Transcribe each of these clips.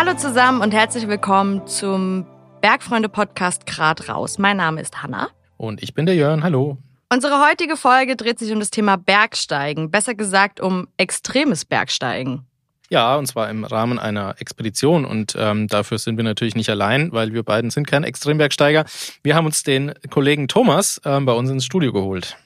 Hallo zusammen und herzlich willkommen zum Bergfreunde-Podcast Grad raus. Mein Name ist Hanna. Und ich bin der Jörn. Hallo. Unsere heutige Folge dreht sich um das Thema Bergsteigen, besser gesagt um extremes Bergsteigen. Ja, und zwar im Rahmen einer Expedition. Und ähm, dafür sind wir natürlich nicht allein, weil wir beiden sind kein Extrembergsteiger. Wir haben uns den Kollegen Thomas ähm, bei uns ins Studio geholt.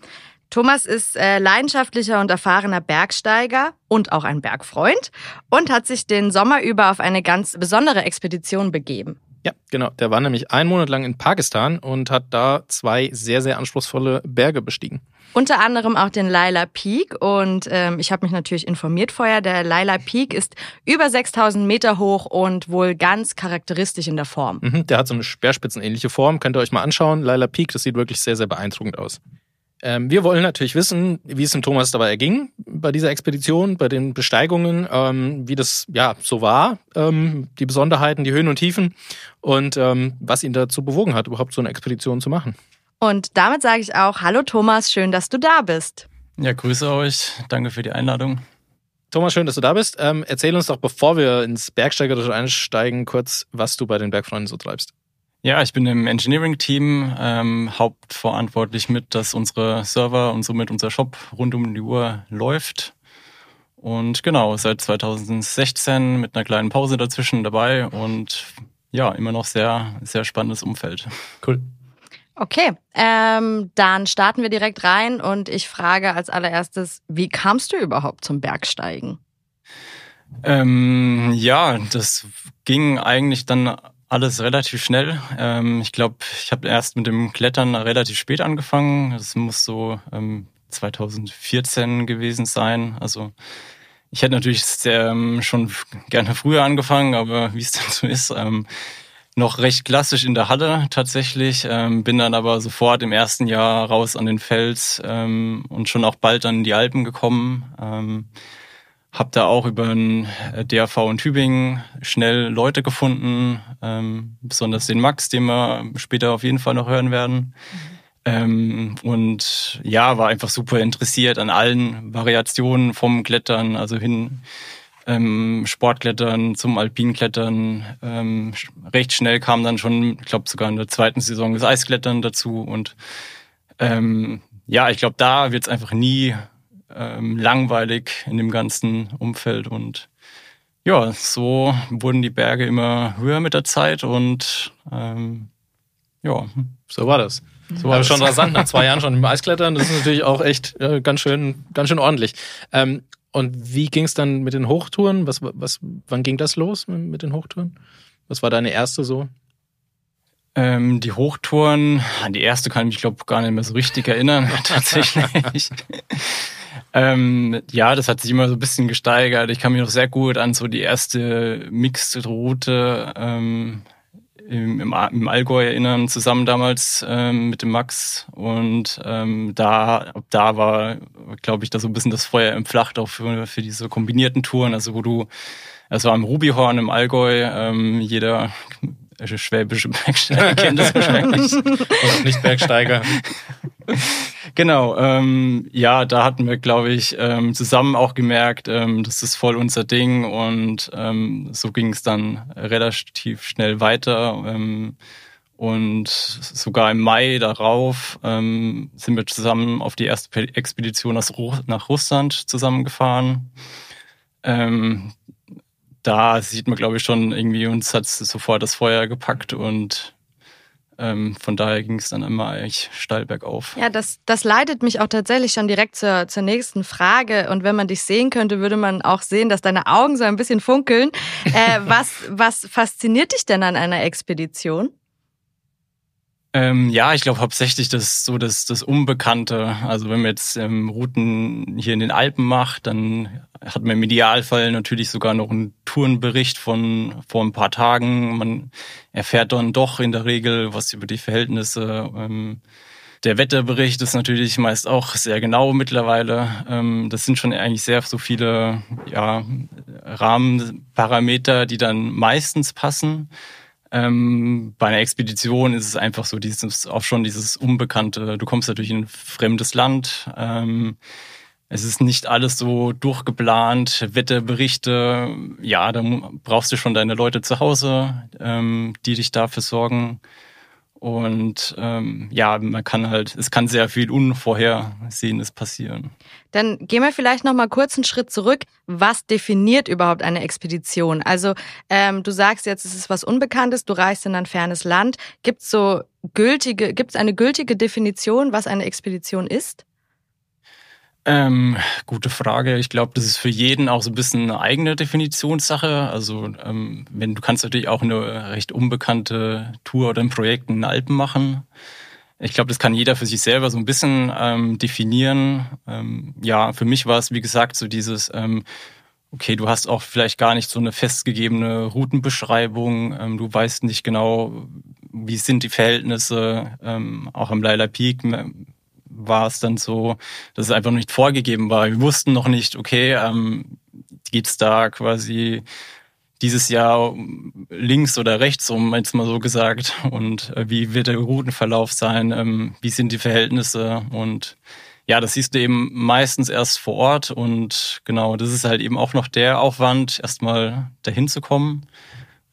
Thomas ist äh, leidenschaftlicher und erfahrener Bergsteiger und auch ein Bergfreund und hat sich den Sommer über auf eine ganz besondere Expedition begeben. Ja, genau. Der war nämlich einen Monat lang in Pakistan und hat da zwei sehr, sehr anspruchsvolle Berge bestiegen. Unter anderem auch den Laila Peak und ähm, ich habe mich natürlich informiert vorher. Der Laila Peak ist über 6000 Meter hoch und wohl ganz charakteristisch in der Form. Mhm, der hat so eine speerspitzenähnliche Form, könnt ihr euch mal anschauen. Laila Peak, das sieht wirklich sehr, sehr beeindruckend aus. Ähm, wir wollen natürlich wissen, wie es dem Thomas dabei erging bei dieser Expedition, bei den Besteigungen, ähm, wie das ja so war, ähm, die Besonderheiten, die Höhen und Tiefen und ähm, was ihn dazu bewogen hat, überhaupt so eine Expedition zu machen. Und damit sage ich auch, hallo Thomas, schön, dass du da bist. Ja, grüße euch. Danke für die Einladung. Thomas, schön, dass du da bist. Ähm, erzähl uns doch, bevor wir ins Bergsteiger einsteigen, kurz, was du bei den Bergfreunden so treibst. Ja, ich bin im Engineering-Team ähm, hauptverantwortlich mit, dass unsere Server und somit unser Shop rund um die Uhr läuft. Und genau, seit 2016 mit einer kleinen Pause dazwischen dabei und ja, immer noch sehr, sehr spannendes Umfeld. Cool. Okay, ähm, dann starten wir direkt rein und ich frage als allererstes, wie kamst du überhaupt zum Bergsteigen? Ähm, ja, das ging eigentlich dann alles relativ schnell. Ähm, ich glaube, ich habe erst mit dem Klettern relativ spät angefangen. Das muss so ähm, 2014 gewesen sein. Also ich hätte natürlich sehr, ähm, schon gerne früher angefangen, aber wie es dann so ist, ähm, noch recht klassisch in der Halle tatsächlich. Ähm, bin dann aber sofort im ersten Jahr raus an den Fels ähm, und schon auch bald dann in die Alpen gekommen. Ähm, hab da auch über den äh, DAV in Tübingen schnell Leute gefunden, ähm, besonders den Max, den wir später auf jeden Fall noch hören werden. Ähm, und ja, war einfach super interessiert an allen Variationen vom Klettern, also hin ähm, Sportklettern zum Alpinklettern. Ähm, recht schnell kam dann schon, ich glaube sogar in der zweiten Saison das Eisklettern dazu. Und ähm, ja, ich glaube, da wird es einfach nie ähm, langweilig in dem ganzen Umfeld und ja, so wurden die Berge immer höher mit der Zeit und ähm, ja. So war das. So war das schon rasant nach zwei Jahren schon im Eisklettern. Das ist natürlich auch echt äh, ganz schön, ganz schön ordentlich. Ähm, und wie ging es dann mit den Hochtouren? Was, was, wann ging das los mit den Hochtouren? Was war deine erste so? Ähm, die Hochtouren, an die erste kann ich mich, glaube gar nicht mehr so richtig erinnern, tatsächlich. Ähm, ja, das hat sich immer so ein bisschen gesteigert. Ich kann mich noch sehr gut an so die erste Mixed-Route ähm, im, im, im Allgäu erinnern, zusammen damals ähm, mit dem Max. Und ähm, da, da war, glaube ich, da so ein bisschen das Feuer entflacht auch für, für diese kombinierten Touren, also wo du, es war am Rubihorn im Allgäu, ähm, jeder schwäbische Bergsteiger kennt das wahrscheinlich. Oder nicht Bergsteiger. genau, ähm, ja, da hatten wir, glaube ich, ähm, zusammen auch gemerkt, ähm, das ist voll unser Ding und ähm, so ging es dann relativ schnell weiter. Ähm, und sogar im Mai darauf ähm, sind wir zusammen auf die erste Expedition nach Russland zusammengefahren. Ähm, da sieht man, glaube ich, schon irgendwie, uns hat sofort das Feuer gepackt und ähm, von daher ging es dann immer eigentlich steil bergauf. Ja, das, das leitet mich auch tatsächlich schon direkt zur, zur nächsten Frage. Und wenn man dich sehen könnte, würde man auch sehen, dass deine Augen so ein bisschen funkeln. Äh, was, was fasziniert dich denn an einer Expedition? Ähm, ja, ich glaube hauptsächlich das so das, das Unbekannte. Also wenn man jetzt ähm, Routen hier in den Alpen macht, dann hat man im Idealfall natürlich sogar noch einen Tourenbericht von vor ein paar Tagen. Man erfährt dann doch in der Regel was über die Verhältnisse. Ähm, der Wetterbericht ist natürlich meist auch sehr genau mittlerweile. Ähm, das sind schon eigentlich sehr so viele ja, Rahmenparameter, die dann meistens passen. Ähm, bei einer Expedition ist es einfach so dieses auch schon dieses Unbekannte. Du kommst natürlich in ein fremdes Land. Ähm, es ist nicht alles so durchgeplant, Wetterberichte. Ja, da brauchst du schon deine Leute zu Hause, ähm, die dich dafür sorgen. Und ähm, ja, man kann halt, es kann sehr viel Unvorhersehendes passieren. Dann gehen wir vielleicht noch mal kurz einen Schritt zurück. Was definiert überhaupt eine Expedition? Also ähm, du sagst jetzt, es ist was Unbekanntes, du reist in ein fernes Land. Gibt es so gültige, gibt es eine gültige Definition, was eine Expedition ist? Ähm, gute Frage. Ich glaube, das ist für jeden auch so ein bisschen eine eigene Definitionssache. Also ähm, wenn du kannst natürlich auch eine recht unbekannte Tour oder ein Projekt in den Alpen machen. Ich glaube, das kann jeder für sich selber so ein bisschen ähm, definieren. Ähm, ja, für mich war es, wie gesagt, so dieses, ähm, okay, du hast auch vielleicht gar nicht so eine festgegebene Routenbeschreibung. Ähm, du weißt nicht genau, wie sind die Verhältnisse, auch am Laila Peak war es dann so, dass es einfach nicht vorgegeben war. Wir wussten noch nicht, okay, ähm, geht's da quasi dieses Jahr links oder rechts um, jetzt mal so gesagt, und äh, wie wird der Routenverlauf sein, ähm, wie sind die Verhältnisse und ja, das siehst du eben meistens erst vor Ort und genau, das ist halt eben auch noch der Aufwand, erstmal dahin zu kommen,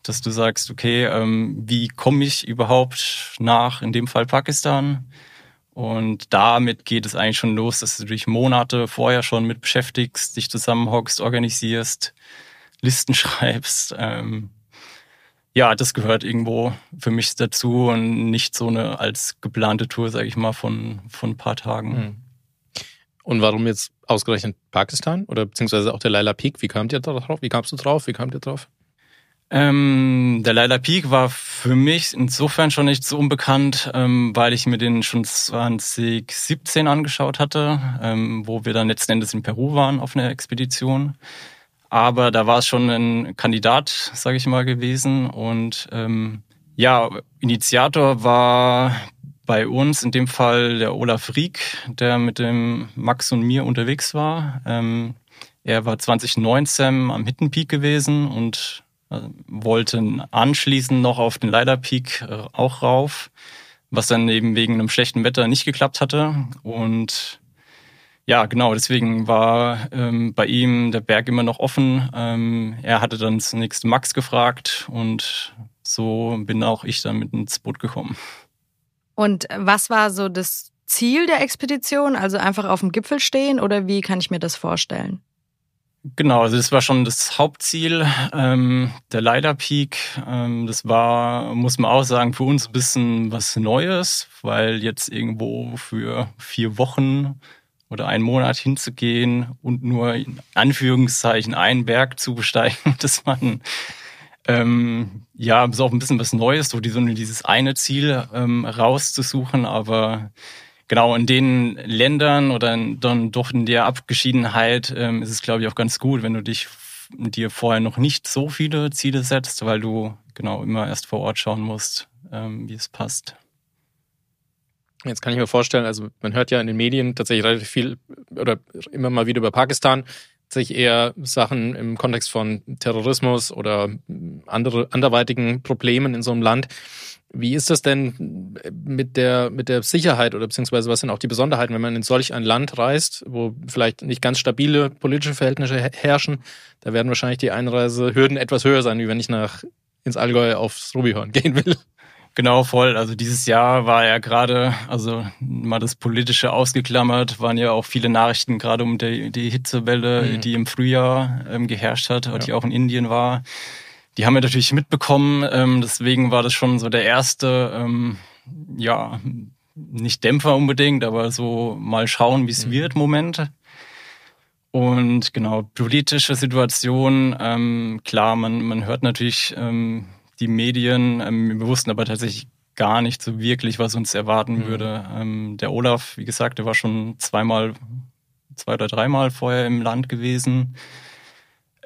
dass du sagst, okay, ähm, wie komme ich überhaupt nach, in dem Fall Pakistan? Und damit geht es eigentlich schon los, dass du dich Monate vorher schon mit beschäftigst, dich zusammenhockst, organisierst, Listen schreibst. Ähm, ja, das gehört irgendwo für mich dazu und nicht so eine als geplante Tour, sage ich mal, von, von ein paar Tagen. Hm. Und warum jetzt ausgerechnet Pakistan oder beziehungsweise auch der Laila Peak? Wie kamt ihr drauf? Wie kamst du drauf? Wie kamt ihr drauf? Ähm, der Laila Peak war für mich insofern schon nicht so unbekannt, ähm, weil ich mir den schon 2017 angeschaut hatte, ähm, wo wir dann letzten Endes in Peru waren auf einer Expedition. Aber da war es schon ein Kandidat, sage ich mal, gewesen. Und ähm, ja, Initiator war bei uns in dem Fall der Olaf Rieck, der mit dem Max und mir unterwegs war. Ähm, er war 2019 am Hidden Peak gewesen und wollten anschließend noch auf den Leider Peak äh, auch rauf, was dann eben wegen einem schlechten Wetter nicht geklappt hatte. Und ja, genau, deswegen war ähm, bei ihm der Berg immer noch offen. Ähm, er hatte dann zunächst Max gefragt und so bin auch ich dann mit ins Boot gekommen. Und was war so das Ziel der Expedition? Also einfach auf dem Gipfel stehen oder wie kann ich mir das vorstellen? Genau, also das war schon das Hauptziel, ähm, der Leider Peak. Ähm, das war, muss man auch sagen, für uns ein bisschen was Neues, weil jetzt irgendwo für vier Wochen oder einen Monat hinzugehen und nur in Anführungszeichen einen Berg zu besteigen, das war ähm, ja, ist auch ein bisschen was Neues, so dieses eine Ziel ähm, rauszusuchen, aber genau in den Ländern oder dann doch in der Abgeschiedenheit ähm, ist es, glaube ich, auch ganz gut, wenn du dich dir vorher noch nicht so viele Ziele setzt, weil du genau immer erst vor Ort schauen musst, ähm, wie es passt. Jetzt kann ich mir vorstellen, also man hört ja in den Medien tatsächlich relativ viel oder immer mal wieder über Pakistan, sich eher Sachen im Kontext von Terrorismus oder andere anderweitigen Problemen in so einem Land. Wie ist das denn mit der, mit der Sicherheit oder beziehungsweise was sind auch die Besonderheiten, wenn man in solch ein Land reist, wo vielleicht nicht ganz stabile politische Verhältnisse herrschen? Da werden wahrscheinlich die Einreisehürden etwas höher sein, wie wenn ich nach ins Allgäu aufs Rubihorn gehen will. Genau, voll. Also dieses Jahr war ja gerade, also mal das Politische ausgeklammert, waren ja auch viele Nachrichten gerade um die, die Hitzewelle, mhm. die im Frühjahr ähm, geherrscht hat, ja. die auch in Indien war die haben wir natürlich mitbekommen. Ähm, deswegen war das schon so der erste, ähm, ja, nicht Dämpfer unbedingt, aber so mal schauen, wie es mhm. wird, Moment. Und genau, politische Situation, ähm, klar, man, man hört natürlich ähm, die Medien, ähm, wir wussten aber tatsächlich gar nicht so wirklich, was uns erwarten mhm. würde. Ähm, der Olaf, wie gesagt, der war schon zweimal, zwei oder dreimal vorher im Land gewesen.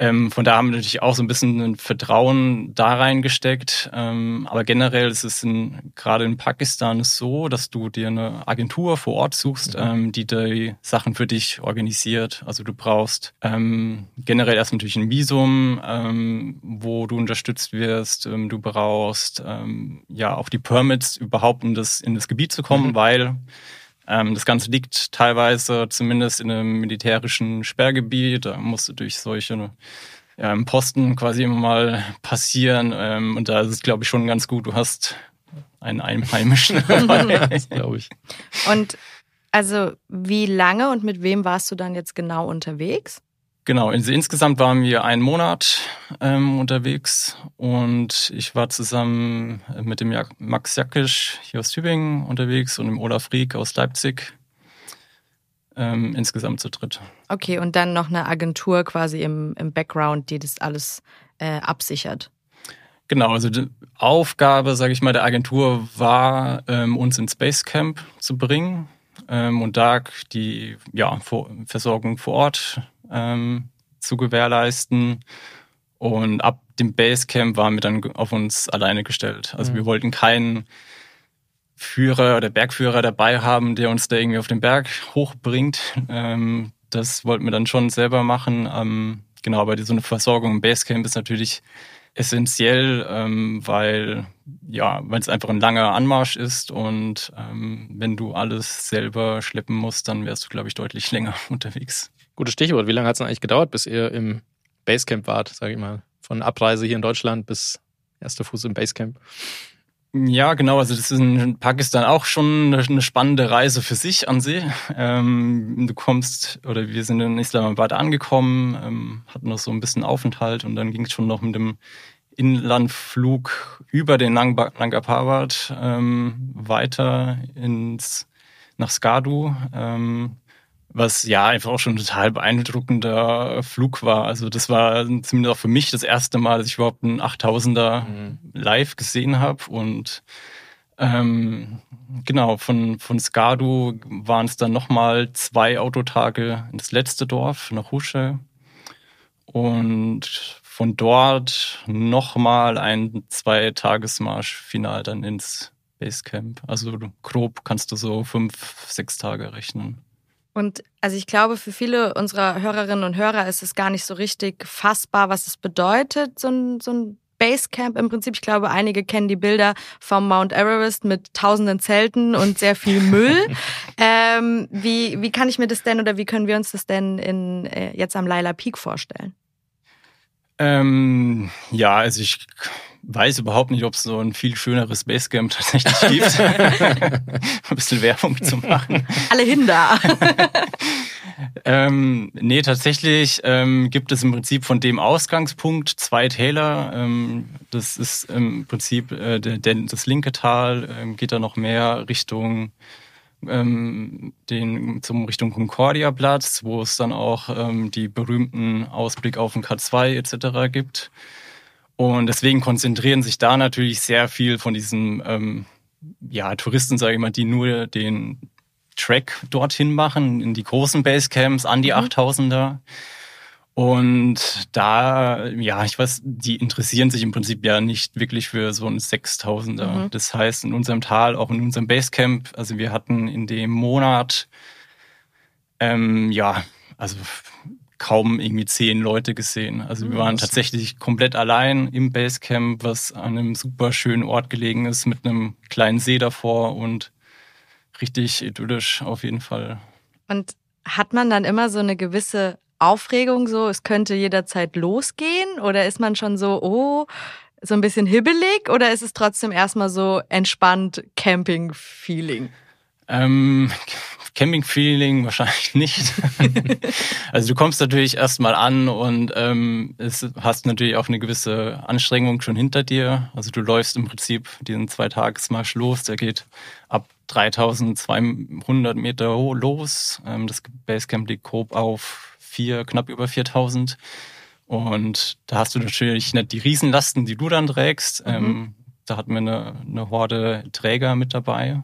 Ähm, von da haben wir natürlich auch so ein bisschen ein Vertrauen da reingesteckt. Ähm, aber generell ist es in, gerade in Pakistan so, dass du dir eine Agentur vor Ort suchst, mhm. ähm, die die Sachen für dich organisiert. Also du brauchst ähm, generell erst natürlich ein Visum, ähm, wo du unterstützt wirst. Ähm, du brauchst ja auch die Permits überhaupt in das, in das Gebiet zu kommen, mhm. weil das Ganze liegt teilweise zumindest in einem militärischen Sperrgebiet. Da musst du durch solche ähm, Posten quasi immer mal passieren. Ähm, und da ist es, glaube ich, schon ganz gut. Du hast einen Einheimischen glaube ich. Und also wie lange und mit wem warst du dann jetzt genau unterwegs? Genau, also insgesamt waren wir einen Monat ähm, unterwegs und ich war zusammen mit dem Max Jackisch hier aus Tübingen unterwegs und dem Olaf Rieck aus Leipzig. Ähm, insgesamt zu dritt. Okay, und dann noch eine Agentur quasi im, im Background, die das alles äh, absichert. Genau, also die Aufgabe, sage ich mal, der Agentur war, ähm, uns ins Basecamp zu bringen ähm, und da die ja, Versorgung vor Ort ähm, zu gewährleisten. Und ab dem Basecamp waren wir dann auf uns alleine gestellt. Also mhm. wir wollten keinen Führer oder Bergführer dabei haben, der uns da irgendwie auf den Berg hochbringt. Ähm, das wollten wir dann schon selber machen. Ähm, genau, aber so eine Versorgung im Basecamp ist natürlich essentiell, ähm, weil ja, weil es einfach ein langer Anmarsch ist und ähm, wenn du alles selber schleppen musst, dann wärst du, glaube ich, deutlich länger unterwegs. Gutes Stichwort. Wie lange hat es eigentlich gedauert, bis ihr im Basecamp wart, sage ich mal? Von Abreise hier in Deutschland bis erster Fuß im Basecamp? Ja, genau. Also das ist in Pakistan auch schon eine spannende Reise für sich an sich. Ähm, du kommst, oder wir sind in Islamabad angekommen, ähm, hatten noch so ein bisschen Aufenthalt und dann ging es schon noch mit dem Inlandflug über den Nanga Parbat ähm, weiter ins nach Skadu. Ähm, was ja einfach auch schon ein total beeindruckender Flug war. Also das war zumindest auch für mich das erste Mal, dass ich überhaupt einen 8000er mhm. live gesehen habe und ähm, genau, von, von Skadu waren es dann nochmal zwei Autotage in das letzte Dorf, nach Husche. Und von dort nochmal ein Zwei-Tagesmarsch-Final dann ins Basecamp. Also grob kannst du so fünf, sechs Tage rechnen. Und also ich glaube, für viele unserer Hörerinnen und Hörer ist es gar nicht so richtig fassbar, was es bedeutet, so ein, so ein Basecamp im Prinzip. Ich glaube, einige kennen die Bilder vom Mount Everest mit tausenden Zelten und sehr viel Müll. ähm, wie, wie kann ich mir das denn oder wie können wir uns das denn in, äh, jetzt am Laila Peak vorstellen? Ähm, ja, also ich weiß überhaupt nicht, ob es so ein viel schöneres Basecamp tatsächlich gibt. ein bisschen Werbung zu machen. Alle hin da. ähm, nee, tatsächlich ähm, gibt es im Prinzip von dem Ausgangspunkt zwei Täler. Ähm, das ist im Prinzip äh, der, der, das linke Tal, ähm, geht da noch mehr Richtung ähm, den, zum Richtung Concordia-Platz, wo es dann auch ähm, die berühmten Ausblick auf den K2 etc. gibt. Und deswegen konzentrieren sich da natürlich sehr viel von diesen ähm, ja, Touristen, sage ich mal, die nur den Track dorthin machen, in die großen Basecamps, an die mhm. 8000er. Und da, ja, ich weiß, die interessieren sich im Prinzip ja nicht wirklich für so ein 6000er. Mhm. Das heißt, in unserem Tal, auch in unserem Basecamp, also wir hatten in dem Monat, ähm, ja, also kaum irgendwie zehn Leute gesehen. Also wir waren tatsächlich komplett allein im Basecamp, was an einem super schönen Ort gelegen ist, mit einem kleinen See davor und richtig idyllisch auf jeden Fall. Und hat man dann immer so eine gewisse Aufregung, so es könnte jederzeit losgehen? Oder ist man schon so, oh, so ein bisschen hibbelig? Oder ist es trotzdem erstmal so entspannt Camping-Feeling? Ähm, Camping-Feeling wahrscheinlich nicht. also du kommst natürlich erstmal an und ähm, es hast natürlich auch eine gewisse Anstrengung schon hinter dir. Also du läufst im Prinzip diesen Zweitagesmarsch los, der geht ab 3200 Meter los. Ähm, das Basecamp liegt grob auf vier, knapp über 4000. Und da hast du natürlich nicht die Riesenlasten, die du dann trägst. Mhm. Ähm, da hatten wir eine, eine Horde Träger mit dabei.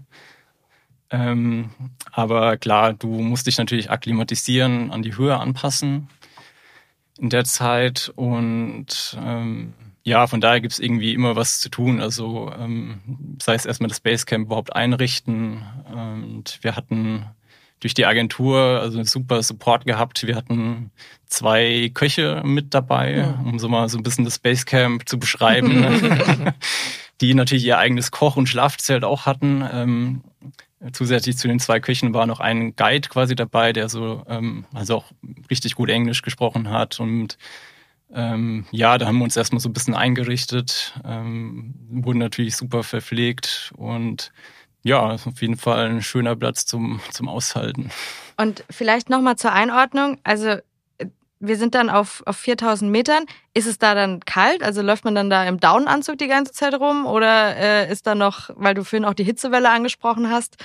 Ähm, aber klar, du musst dich natürlich akklimatisieren, an die Höhe anpassen in der Zeit und ähm, ja, von daher gibt's irgendwie immer was zu tun. Also ähm, sei es erstmal das Basecamp überhaupt einrichten und wir hatten durch die Agentur also einen super Support gehabt. Wir hatten zwei Köche mit dabei, ja. um so mal so ein bisschen das Basecamp zu beschreiben, die natürlich ihr eigenes Koch- und Schlafzelt auch hatten. Zusätzlich zu den zwei Küchen war noch ein Guide quasi dabei, der so ähm, also auch richtig gut Englisch gesprochen hat und ähm, ja, da haben wir uns erstmal so ein bisschen eingerichtet, ähm, wurden natürlich super verpflegt und ja, auf jeden Fall ein schöner Platz zum, zum Aushalten. Und vielleicht nochmal zur Einordnung, also wir sind dann auf, auf 4000 Metern. Ist es da dann kalt? Also läuft man dann da im Daunenanzug die ganze Zeit rum? Oder äh, ist da noch, weil du vorhin auch die Hitzewelle angesprochen hast,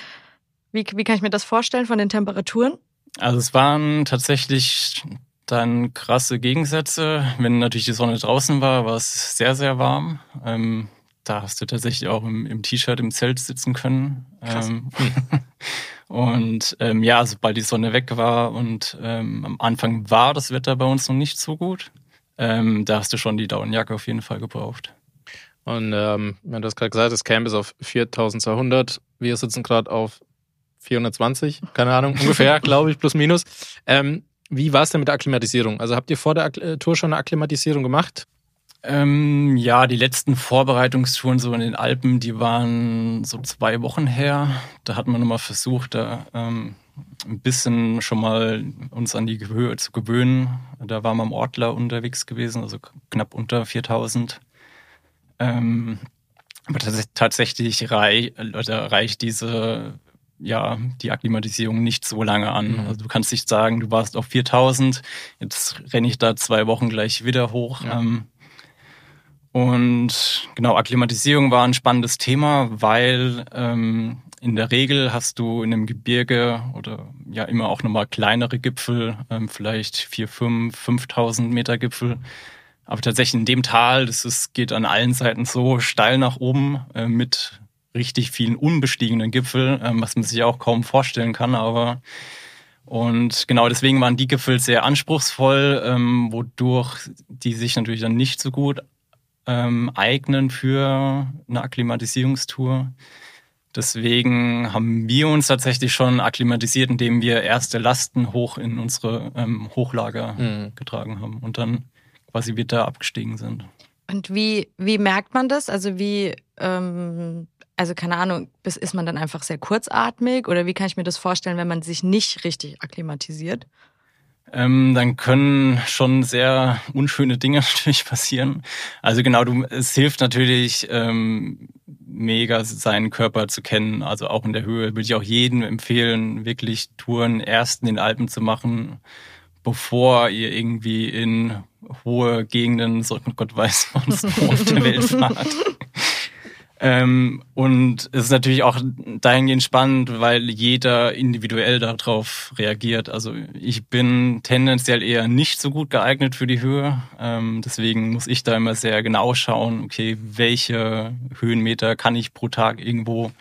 wie, wie kann ich mir das vorstellen von den Temperaturen? Also es waren tatsächlich dann krasse Gegensätze. Wenn natürlich die Sonne draußen war, war es sehr, sehr warm. Ähm, da hast du tatsächlich auch im, im T-Shirt im Zelt sitzen können. Ähm, und ähm, ja, sobald die Sonne weg war und ähm, am Anfang war das Wetter bei uns noch nicht so gut, ähm, da hast du schon die Daunenjacke auf jeden Fall gebraucht. Und ähm, du hast gerade gesagt, das Camp ist auf 4200. Wir sitzen gerade auf 420, keine Ahnung, ungefähr, glaube ich, plus minus. Ähm, wie war es denn mit der Akklimatisierung? Also habt ihr vor der äh, Tour schon eine Akklimatisierung gemacht? Ähm, ja, die letzten Vorbereitungstouren so in den Alpen, die waren so zwei Wochen her. Da hat man nochmal versucht, da ähm, ein bisschen schon mal uns an die Höhe zu gewöhnen. Da waren wir am Ortler unterwegs gewesen, also knapp unter 4000. Ähm, aber tatsächlich reich, reicht diese ja, die Akklimatisierung nicht so lange an. Mhm. Also du kannst nicht sagen, du warst auf 4000, jetzt renne ich da zwei Wochen gleich wieder hoch. Ja. Ähm, und genau, Akklimatisierung war ein spannendes Thema, weil ähm, in der Regel hast du in einem Gebirge oder ja immer auch nochmal kleinere Gipfel, ähm, vielleicht vier, fünf, 5000 Meter Gipfel. Aber tatsächlich in dem Tal, das ist, geht an allen Seiten so steil nach oben äh, mit richtig vielen unbestiegenen Gipfel, ähm, was man sich auch kaum vorstellen kann, aber und genau deswegen waren die Gipfel sehr anspruchsvoll, ähm, wodurch die sich natürlich dann nicht so gut ähm, eignen für eine Akklimatisierungstour. Deswegen haben wir uns tatsächlich schon akklimatisiert, indem wir erste Lasten hoch in unsere ähm, Hochlager mhm. getragen haben und dann quasi wieder abgestiegen sind. Und wie, wie merkt man das? Also wie ähm, also keine Ahnung, ist man dann einfach sehr kurzatmig oder wie kann ich mir das vorstellen, wenn man sich nicht richtig akklimatisiert? Ähm, dann können schon sehr unschöne Dinge natürlich passieren. Also genau, du, es hilft natürlich ähm, mega seinen Körper zu kennen. Also auch in der Höhe würde ich auch jedem empfehlen, wirklich Touren erst in den Alpen zu machen, bevor ihr irgendwie in hohe Gegenden, so Gott weiß, wo auf der Welt fahrt. Ähm, und es ist natürlich auch dahingehend spannend, weil jeder individuell darauf reagiert. Also ich bin tendenziell eher nicht so gut geeignet für die Höhe. Ähm, deswegen muss ich da immer sehr genau schauen, okay, welche Höhenmeter kann ich pro Tag irgendwo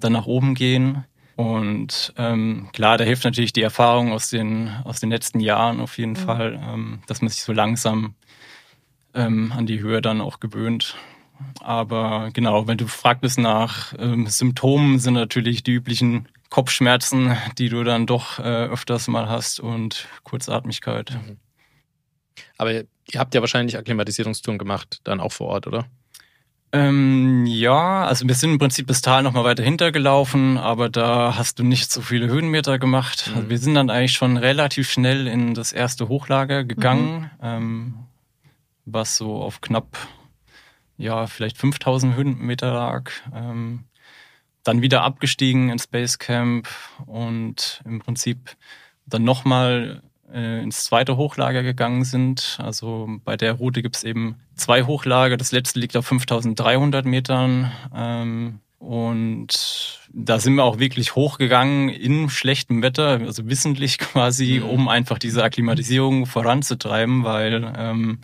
dann nach oben gehen. Und ähm, klar, da hilft natürlich die Erfahrung aus den, aus den letzten Jahren auf jeden mhm. Fall, ähm, dass man sich so langsam ähm, an die Höhe dann auch gewöhnt. Aber genau, wenn du fragst nach ähm, Symptomen, sind natürlich die üblichen Kopfschmerzen, die du dann doch äh, öfters mal hast und Kurzatmigkeit. Mhm. Aber ihr habt ja wahrscheinlich Akklimatisierungstouren gemacht, dann auch vor Ort, oder? Ähm, ja, also wir sind im Prinzip das Tal nochmal weiter hintergelaufen, aber da hast du nicht so viele Höhenmeter gemacht. Mhm. Also wir sind dann eigentlich schon relativ schnell in das erste Hochlager gegangen, mhm. ähm, was so auf knapp ja, vielleicht 5000 Höhenmeter lag. Ähm, dann wieder abgestiegen ins Basecamp und im Prinzip dann nochmal äh, ins zweite Hochlager gegangen sind. Also bei der Route gibt es eben zwei Hochlager. Das letzte liegt auf 5300 Metern. Ähm, und da sind wir auch wirklich hochgegangen in schlechtem Wetter, also wissentlich quasi, mhm. um einfach diese Akklimatisierung voranzutreiben, weil ähm,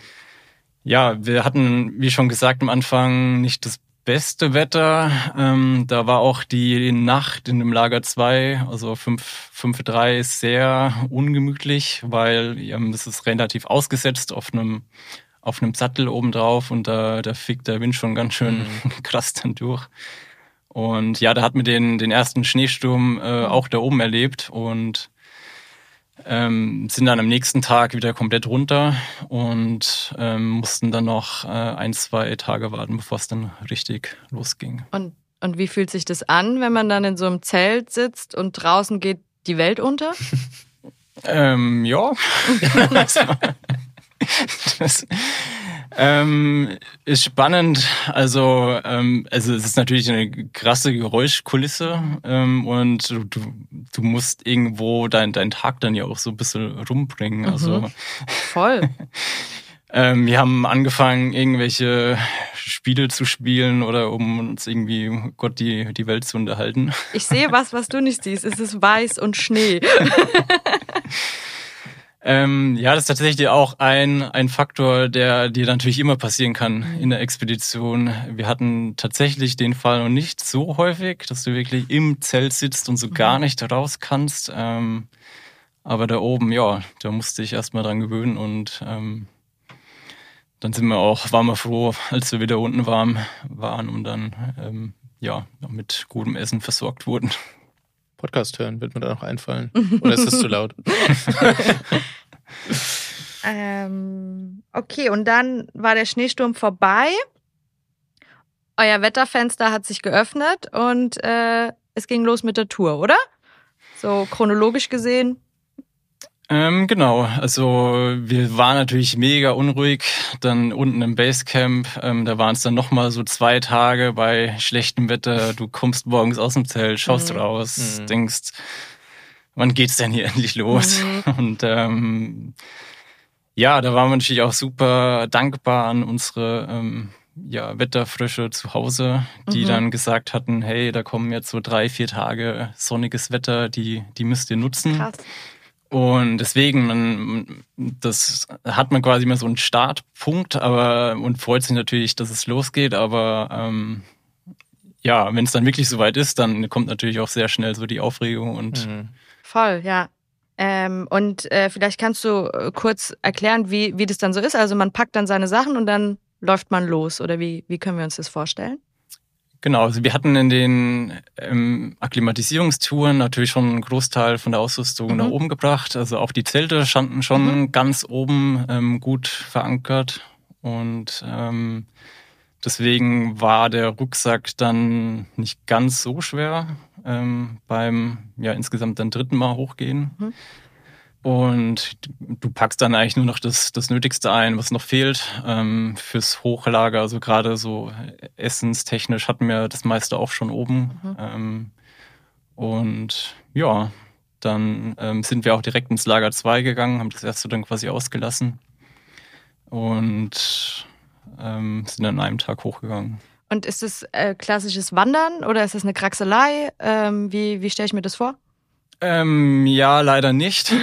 ja, wir hatten, wie schon gesagt, am Anfang nicht das beste Wetter. Ähm, da war auch die Nacht in dem Lager 2, also 5, 5 3, sehr ungemütlich, weil ähm, das ist relativ ausgesetzt auf einem auf einem Sattel obendrauf und da, da fickt der Wind schon ganz schön mhm. krass dann durch. Und ja, da hat mir den, den ersten Schneesturm äh, auch da oben erlebt und ähm, sind dann am nächsten Tag wieder komplett runter und ähm, mussten dann noch äh, ein, zwei Tage warten, bevor es dann richtig losging. Und Und wie fühlt sich das an, wenn man dann in so einem Zelt sitzt und draußen geht die Welt unter? Ähm, ja. das, ähm, ist spannend. Also, ähm, also es ist natürlich eine krasse Geräuschkulisse ähm, und du, du, musst irgendwo deinen dein Tag dann ja auch so ein bisschen rumbringen. Also mhm. voll. ähm, wir haben angefangen, irgendwelche Spiele zu spielen oder um uns irgendwie Gott die, die Welt zu unterhalten. Ich sehe was, was du nicht siehst. Es ist weiß und Schnee. Ähm, ja, das ist tatsächlich auch ein, ein Faktor, der dir natürlich immer passieren kann in der Expedition. Wir hatten tatsächlich den Fall noch nicht so häufig, dass du wirklich im Zelt sitzt und so mhm. gar nicht raus kannst. Ähm, aber da oben, ja, da musste ich erstmal dran gewöhnen und ähm, dann sind wir auch, waren wir froh, als wir wieder unten warm waren und dann ähm, ja mit gutem Essen versorgt wurden. Podcast hören, wird mir da noch einfallen. Oder ist das zu laut? ähm, okay, und dann war der Schneesturm vorbei. Euer Wetterfenster hat sich geöffnet und äh, es ging los mit der Tour, oder? So chronologisch gesehen. Ähm, genau, also wir waren natürlich mega unruhig. Dann unten im Basecamp, ähm, da waren es dann nochmal so zwei Tage bei schlechtem Wetter. Du kommst morgens aus dem Zelt, schaust mhm. raus, mhm. denkst, wann geht's denn hier endlich los? Mhm. Und ähm, ja, da waren wir natürlich auch super dankbar an unsere ähm, ja, Wetterfrische zu Hause, die mhm. dann gesagt hatten, hey, da kommen jetzt so drei, vier Tage sonniges Wetter, die, die müsst ihr nutzen. Krass. Und deswegen, man, das hat man quasi immer so einen Startpunkt, aber und freut sich natürlich, dass es losgeht, aber ähm, ja, wenn es dann wirklich soweit ist, dann kommt natürlich auch sehr schnell so die Aufregung und mhm. voll, ja. Ähm, und äh, vielleicht kannst du äh, kurz erklären, wie, wie das dann so ist. Also man packt dann seine Sachen und dann läuft man los oder wie, wie können wir uns das vorstellen? Genau, also wir hatten in den ähm, Akklimatisierungstouren natürlich schon einen Großteil von der Ausrüstung mhm. nach oben gebracht. Also auch die Zelte standen schon mhm. ganz oben ähm, gut verankert. Und ähm, deswegen war der Rucksack dann nicht ganz so schwer ähm, beim ja insgesamt dann dritten Mal hochgehen. Mhm. Und du packst dann eigentlich nur noch das, das Nötigste ein, was noch fehlt ähm, fürs Hochlager. Also gerade so essenstechnisch hatten wir das meiste auch schon oben. Mhm. Ähm, und ja, dann ähm, sind wir auch direkt ins Lager 2 gegangen, haben das erste dann quasi ausgelassen und ähm, sind dann an einem Tag hochgegangen. Und ist es äh, klassisches Wandern oder ist es eine Kraxelei? Ähm, wie wie stelle ich mir das vor? Ähm, ja, leider nicht.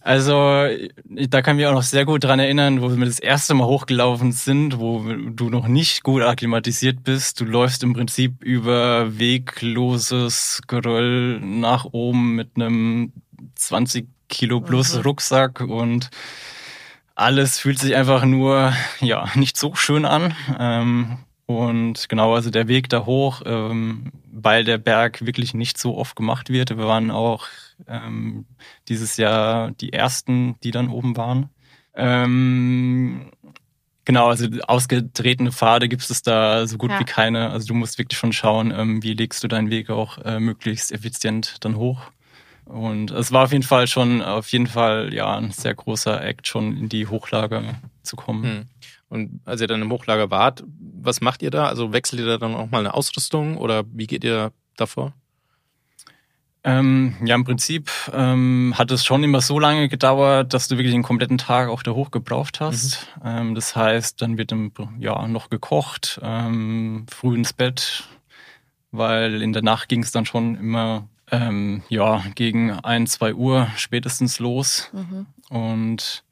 also, da kann ich mich auch noch sehr gut dran erinnern, wo wir das erste Mal hochgelaufen sind, wo du noch nicht gut akklimatisiert bist. Du läufst im Prinzip über wegloses Geröll nach oben mit einem 20 Kilo plus mhm. Rucksack und alles fühlt sich einfach nur, ja, nicht so schön an. Ähm, und genau, also der Weg da hoch, ähm, weil der Berg wirklich nicht so oft gemacht wird. Wir waren auch ähm, dieses Jahr die ersten, die dann oben waren. Ähm, genau, also ausgetretene Pfade gibt es da so gut ja. wie keine. Also du musst wirklich schon schauen, ähm, wie legst du deinen Weg auch äh, möglichst effizient dann hoch. Und es war auf jeden Fall schon, auf jeden Fall, ja, ein sehr großer Act, schon in die Hochlage zu kommen. Hm. Und als ihr dann im Hochlager wart, was macht ihr da? Also wechselt ihr da dann auch mal eine Ausrüstung oder wie geht ihr davor? Ähm, ja, im Prinzip ähm, hat es schon immer so lange gedauert, dass du wirklich den kompletten Tag auch da hoch gebraucht hast. Mhm. Ähm, das heißt, dann wird im, ja noch gekocht, ähm, früh ins Bett, weil in der Nacht ging es dann schon immer ähm, ja gegen ein, zwei Uhr spätestens los. Mhm. Und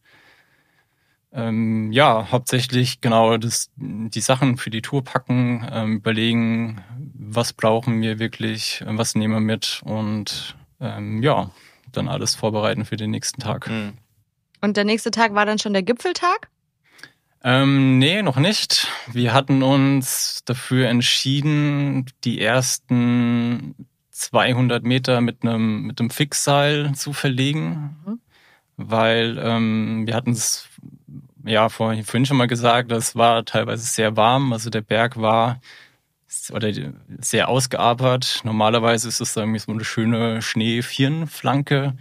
ähm, ja, hauptsächlich genau das, die Sachen für die Tour packen, ähm, überlegen, was brauchen wir wirklich, was nehmen wir mit und ähm, ja, dann alles vorbereiten für den nächsten Tag. Mhm. Und der nächste Tag war dann schon der Gipfeltag? Ähm, nee, noch nicht. Wir hatten uns dafür entschieden, die ersten 200 Meter mit einem, mit einem Fixseil zu verlegen, mhm. weil ähm, wir hatten es ja vorhin schon mal gesagt, das war teilweise sehr warm. Also der Berg war oder sehr ausgearbeitet. Normalerweise ist es irgendwie so eine schöne Schneefirnflanke.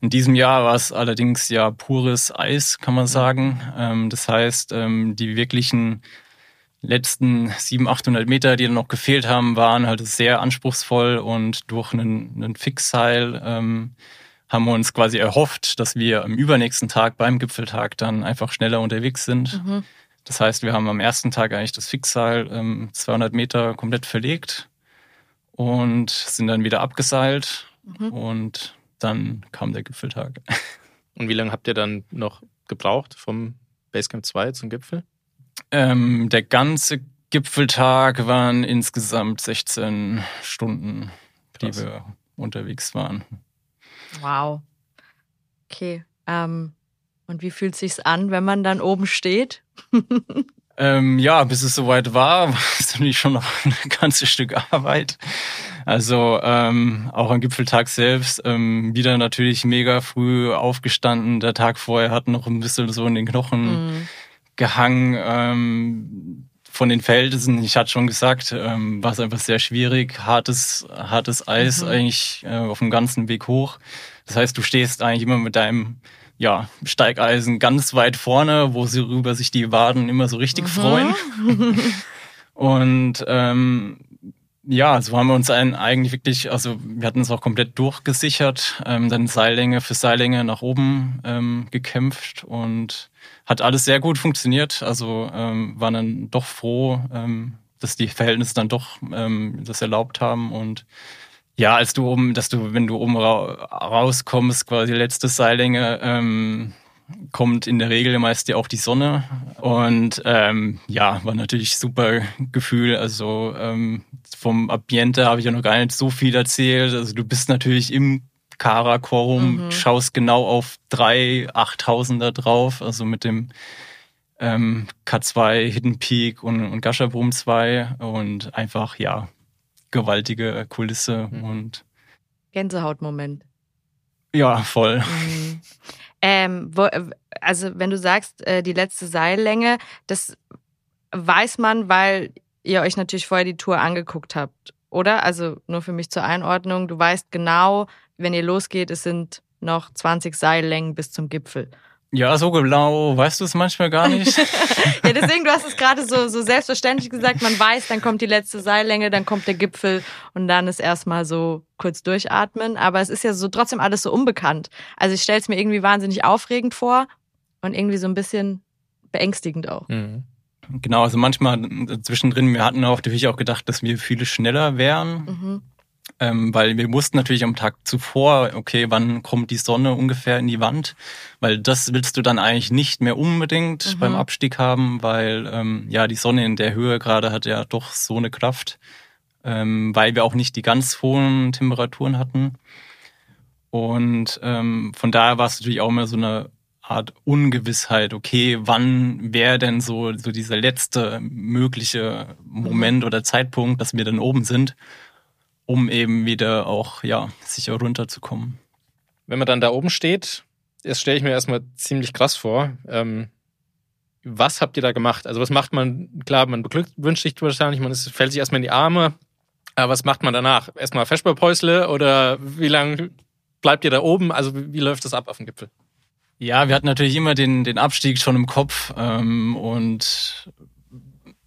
In diesem Jahr war es allerdings ja pures Eis, kann man sagen. Ähm, das heißt, ähm, die wirklichen letzten 700, 800 Meter, die dann noch gefehlt haben, waren halt sehr anspruchsvoll und durch einen, einen Fixseil ähm, haben wir uns quasi erhofft, dass wir am übernächsten Tag beim Gipfeltag dann einfach schneller unterwegs sind. Mhm. Das heißt, wir haben am ersten Tag eigentlich das Fixseil ähm, 200 Meter komplett verlegt und sind dann wieder abgeseilt mhm. und dann kam der Gipfeltag. Und wie lange habt ihr dann noch gebraucht vom Basecamp 2 zum Gipfel? Ähm, der ganze Gipfeltag waren insgesamt 16 Stunden, Krass. die wir unterwegs waren. Wow. Okay. Ähm, und wie fühlt es sich an, wenn man dann oben steht? ähm, ja, bis es soweit war, war es natürlich schon noch ein ganzes Stück Arbeit. Also ähm, auch am Gipfeltag selbst ähm, wieder natürlich mega früh aufgestanden. Der Tag vorher hat noch ein bisschen so in den Knochen mhm. gehangen. Ähm, von den Felsen, ich hatte schon gesagt, ähm, war es einfach sehr schwierig. Hartes, hartes Eis mhm. eigentlich äh, auf dem ganzen Weg hoch. Das heißt, du stehst eigentlich immer mit deinem ja, Steigeisen ganz weit vorne, wo sie rüber sich die Waden immer so richtig mhm. freuen. Und ähm, ja, so haben wir uns einen eigentlich wirklich, also wir hatten es auch komplett durchgesichert, ähm, dann Seillänge für Seillänge nach oben ähm, gekämpft und hat alles sehr gut funktioniert. Also ähm, waren dann doch froh, ähm, dass die Verhältnisse dann doch ähm, das erlaubt haben und ja, als du oben, dass du, wenn du oben ra rauskommst, quasi letzte Seillänge, ähm, kommt in der Regel meist ja auch die Sonne. Und ähm, ja, war natürlich super Gefühl. Also ähm, vom Ambiente habe ich ja noch gar nicht so viel erzählt. Also du bist natürlich im Karakorum, mhm. schaust genau auf drei 8000er drauf, also mit dem ähm, K2, Hidden Peak und, und Gashabrum 2 und einfach, ja, gewaltige Kulisse mhm. und Gänsehautmoment. Ja, voll. Mhm. Ähm, wo, also wenn du sagst, äh, die letzte Seillänge, das weiß man, weil ihr euch natürlich vorher die Tour angeguckt habt, oder? Also nur für mich zur Einordnung, du weißt genau, wenn ihr losgeht, es sind noch 20 Seillängen bis zum Gipfel. Ja, so genau weißt du es manchmal gar nicht. ja, deswegen, du hast es gerade so, so selbstverständlich gesagt, man weiß, dann kommt die letzte Seillänge, dann kommt der Gipfel und dann ist erstmal so kurz durchatmen. Aber es ist ja so trotzdem alles so unbekannt. Also ich stelle es mir irgendwie wahnsinnig aufregend vor und irgendwie so ein bisschen beängstigend auch. Mhm. Genau, also manchmal zwischendrin, wir hatten auch natürlich auch gedacht, dass wir viele schneller wären. Mhm. Ähm, weil wir wussten natürlich am Tag zuvor, okay, wann kommt die Sonne ungefähr in die Wand, weil das willst du dann eigentlich nicht mehr unbedingt mhm. beim Abstieg haben, weil ähm, ja die Sonne in der Höhe gerade hat ja doch so eine Kraft, ähm, weil wir auch nicht die ganz hohen Temperaturen hatten. Und ähm, von daher war es natürlich auch immer so eine Art Ungewissheit, okay, wann wäre denn so, so dieser letzte mögliche Moment mhm. oder Zeitpunkt, dass wir dann oben sind um eben wieder auch ja sicher runterzukommen. Wenn man dann da oben steht, das stelle ich mir erstmal ziemlich krass vor. Ähm, was habt ihr da gemacht? Also was macht man? Klar, man beglückwünscht sich wahrscheinlich, man ist, fällt sich erstmal in die Arme. Aber was macht man danach? Erstmal Feschbarpäusle oder wie lange bleibt ihr da oben? Also wie, wie läuft das ab auf dem Gipfel? Ja, wir hatten natürlich immer den, den Abstieg schon im Kopf ähm, und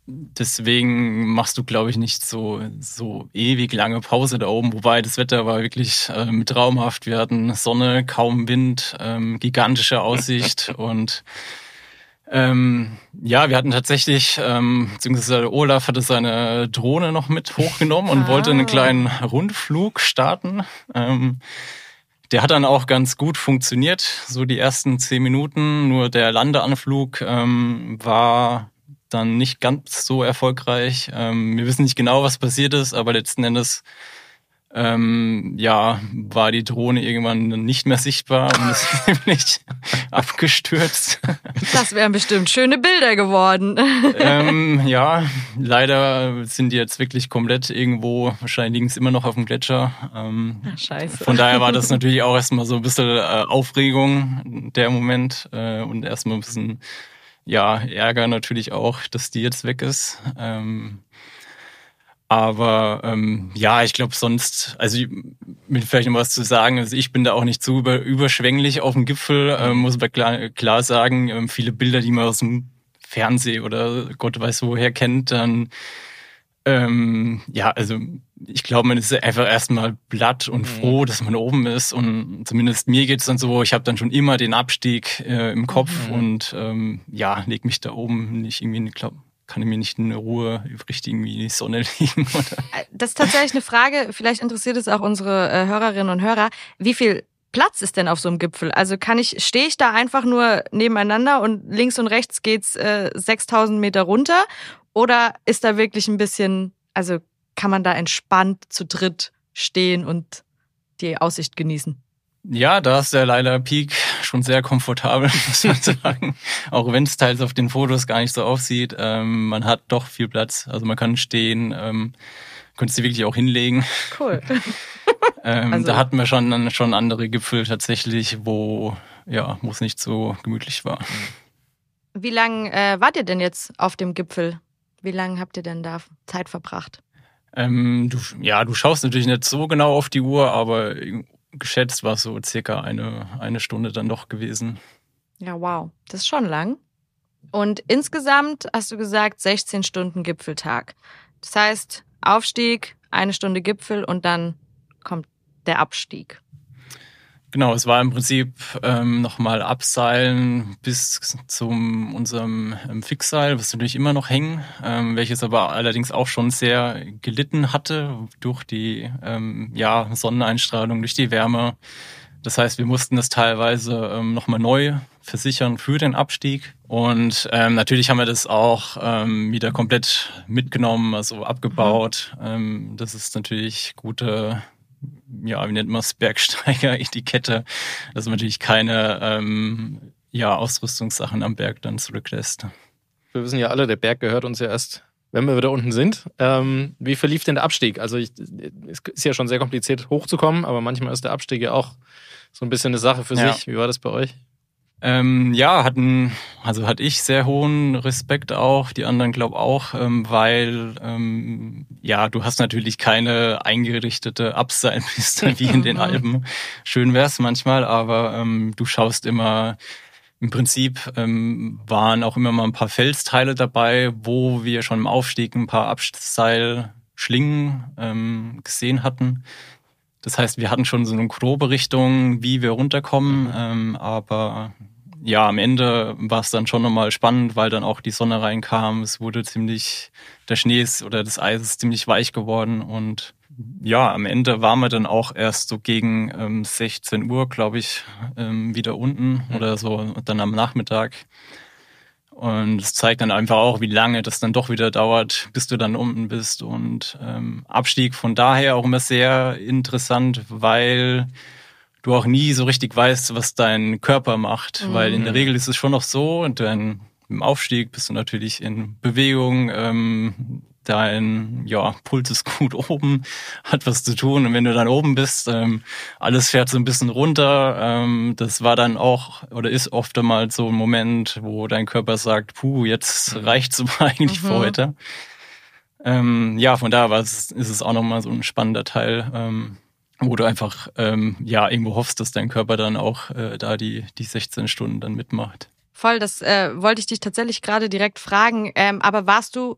deswegen machst du, glaube ich, nicht so, so ewig lange Pause da oben. Wobei das Wetter war wirklich ähm, traumhaft. Wir hatten Sonne, kaum Wind, ähm, gigantische Aussicht und ähm, ja, wir hatten tatsächlich, ähm, beziehungsweise Olaf hatte seine Drohne noch mit hochgenommen und ah. wollte einen kleinen Rundflug starten. Ähm, der hat dann auch ganz gut funktioniert, so die ersten zehn Minuten. Nur der Landeanflug ähm, war dann nicht ganz so erfolgreich. Ähm, wir wissen nicht genau, was passiert ist, aber letzten Endes ähm, ja, war die Drohne irgendwann nicht mehr sichtbar und ist nämlich abgestürzt. Das wären bestimmt schöne Bilder geworden. ähm, ja, leider sind die jetzt wirklich komplett irgendwo, wahrscheinlich liegen es immer noch auf dem Gletscher. Ähm, Ach, scheiße. Von daher war das natürlich auch erstmal so ein bisschen äh, Aufregung, der Moment, äh, und erstmal ein bisschen ja, Ärger natürlich auch, dass die jetzt weg ist. Ähm, aber ähm, ja, ich glaube sonst, also mit vielleicht noch was zu sagen, also ich bin da auch nicht zu über, überschwänglich auf dem Gipfel, ähm, muss man klar, klar sagen, ähm, viele Bilder, die man aus dem Fernsehen oder Gott weiß woher kennt, dann ähm, ja, also ich glaube, man ist einfach erstmal blatt und mhm. froh, dass man oben ist. Und zumindest mir geht's dann so, ich habe dann schon immer den Abstieg äh, im Kopf mhm. und ähm, ja, leg mich da oben nicht irgendwie, ich glaube, kann ich mir nicht in Ruhe richtig irgendwie in die Sonne legen. Oder? Äh, das ist tatsächlich eine Frage, vielleicht interessiert es auch unsere äh, Hörerinnen und Hörer. Wie viel Platz ist denn auf so einem Gipfel? Also kann ich, stehe ich da einfach nur nebeneinander und links und rechts geht's äh, 6000 Meter runter? Oder ist da wirklich ein bisschen, also kann man da entspannt zu dritt stehen und die Aussicht genießen? Ja, da ist der Leila Peak schon sehr komfortabel, muss man sagen. Auch wenn es teils auf den Fotos gar nicht so aussieht. Ähm, man hat doch viel Platz. Also man kann stehen, ähm, könnte sie wirklich auch hinlegen. Cool. ähm, also, da hatten wir schon, schon andere Gipfel tatsächlich, wo ja, wo es nicht so gemütlich war. Wie lange äh, wart ihr denn jetzt auf dem Gipfel? Wie lange habt ihr denn da Zeit verbracht? Ähm, du, ja, du schaust natürlich nicht so genau auf die Uhr, aber geschätzt war es so circa eine, eine Stunde dann doch gewesen. Ja, wow. Das ist schon lang. Und insgesamt hast du gesagt 16 Stunden Gipfeltag. Das heißt, Aufstieg, eine Stunde Gipfel und dann kommt der Abstieg. Genau, es war im Prinzip ähm, nochmal abseilen bis zum unserem ähm, Fixseil, was natürlich immer noch hängen, ähm, welches aber allerdings auch schon sehr gelitten hatte durch die ähm, ja, Sonneneinstrahlung, durch die Wärme. Das heißt, wir mussten das teilweise ähm, nochmal neu versichern für den Abstieg. Und ähm, natürlich haben wir das auch ähm, wieder komplett mitgenommen, also abgebaut. Mhm. Ähm, das ist natürlich gute ja, wie nennt man es, Bergsteiger-Etikette, dass man natürlich keine ähm, ja, Ausrüstungssachen am Berg dann zurücklässt. Wir wissen ja alle, der Berg gehört uns ja erst, wenn wir wieder unten sind. Ähm, wie verlief denn der Abstieg? Also ich, es ist ja schon sehr kompliziert hochzukommen, aber manchmal ist der Abstieg ja auch so ein bisschen eine Sache für ja. sich. Wie war das bei euch? Ähm, ja, hatten, also hatte ich sehr hohen Respekt auch, die anderen glaube auch, ähm, weil ähm, ja, du hast natürlich keine eingerichtete Abseilpiste wie in den Alpen. Schön wär's manchmal, aber ähm, du schaust immer, im Prinzip ähm, waren auch immer mal ein paar Felsteile dabei, wo wir schon im Aufstieg ein paar Abseilschlingen ähm, gesehen hatten. Das heißt, wir hatten schon so eine grobe Richtung, wie wir runterkommen, mhm. ähm, aber ja, am Ende war es dann schon nochmal spannend, weil dann auch die Sonne reinkam. Es wurde ziemlich, der Schnee ist oder das Eis ist ziemlich weich geworden und ja, am Ende waren wir dann auch erst so gegen ähm, 16 Uhr, glaube ich, ähm, wieder unten mhm. oder so dann am Nachmittag. Und es zeigt dann einfach auch, wie lange das dann doch wieder dauert, bis du dann unten bist. Und ähm, Abstieg von daher auch immer sehr interessant, weil du auch nie so richtig weißt, was dein Körper macht. Mhm. Weil in der Regel ist es schon noch so, und dann im Aufstieg bist du natürlich in Bewegung, ähm, dein ja, Puls ist gut oben, hat was zu tun. Und wenn du dann oben bist, ähm, alles fährt so ein bisschen runter. Ähm, das war dann auch oder ist oft einmal so ein Moment, wo dein Körper sagt, puh, jetzt mhm. reicht's aber eigentlich mhm. für heute. Ähm, ja, von daher war es, ist es auch nochmal so ein spannender Teil, ähm, wo du einfach ähm, ja irgendwo hoffst, dass dein Körper dann auch äh, da die, die 16 Stunden dann mitmacht. Voll, das äh, wollte ich dich tatsächlich gerade direkt fragen. Ähm, aber warst du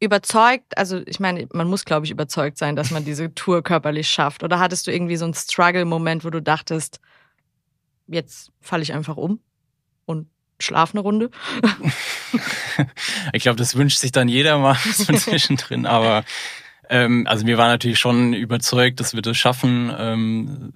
überzeugt, also ich meine, man muss, glaube ich, überzeugt sein, dass man diese Tour körperlich schafft. Oder hattest du irgendwie so einen Struggle-Moment, wo du dachtest, jetzt falle ich einfach um und schlafe eine Runde? ich glaube, das wünscht sich dann jeder mal so zwischendrin, aber ähm, also wir waren natürlich schon überzeugt, dass wir das schaffen. Ähm,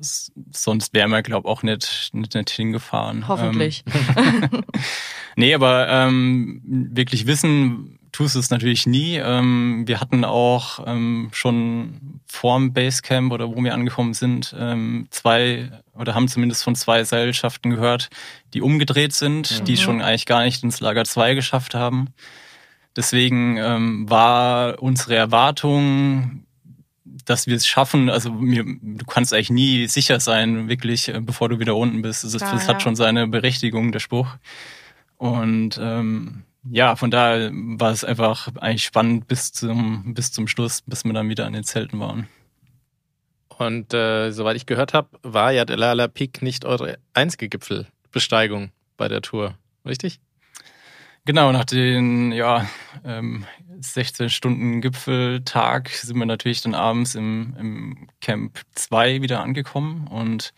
sonst wären wir, glaube ich, auch nicht, nicht, nicht hingefahren. Hoffentlich. Ähm, nee, aber ähm, wirklich wissen, tust es natürlich nie. Ähm, wir hatten auch ähm, schon vorm Basecamp oder wo wir angekommen sind, ähm, zwei oder haben zumindest von zwei Seilschaften gehört, die umgedreht sind, mhm. die schon eigentlich gar nicht ins Lager 2 geschafft haben. Deswegen ähm, war unsere Erwartung, dass wir es schaffen. Also mir, du kannst eigentlich nie sicher sein, wirklich, äh, bevor du wieder unten bist. Das, Klar, das hat schon seine Berechtigung, der Spruch. Und ähm, ja, von daher war es einfach eigentlich spannend bis zum, bis zum Schluss, bis wir dann wieder an den Zelten waren. Und äh, soweit ich gehört habe, war ja der Lala Peak nicht eure einzige Gipfelbesteigung bei der Tour, richtig? Genau, nach den ja, ähm, 16 Stunden Gipfeltag sind wir natürlich dann abends im, im Camp 2 wieder angekommen und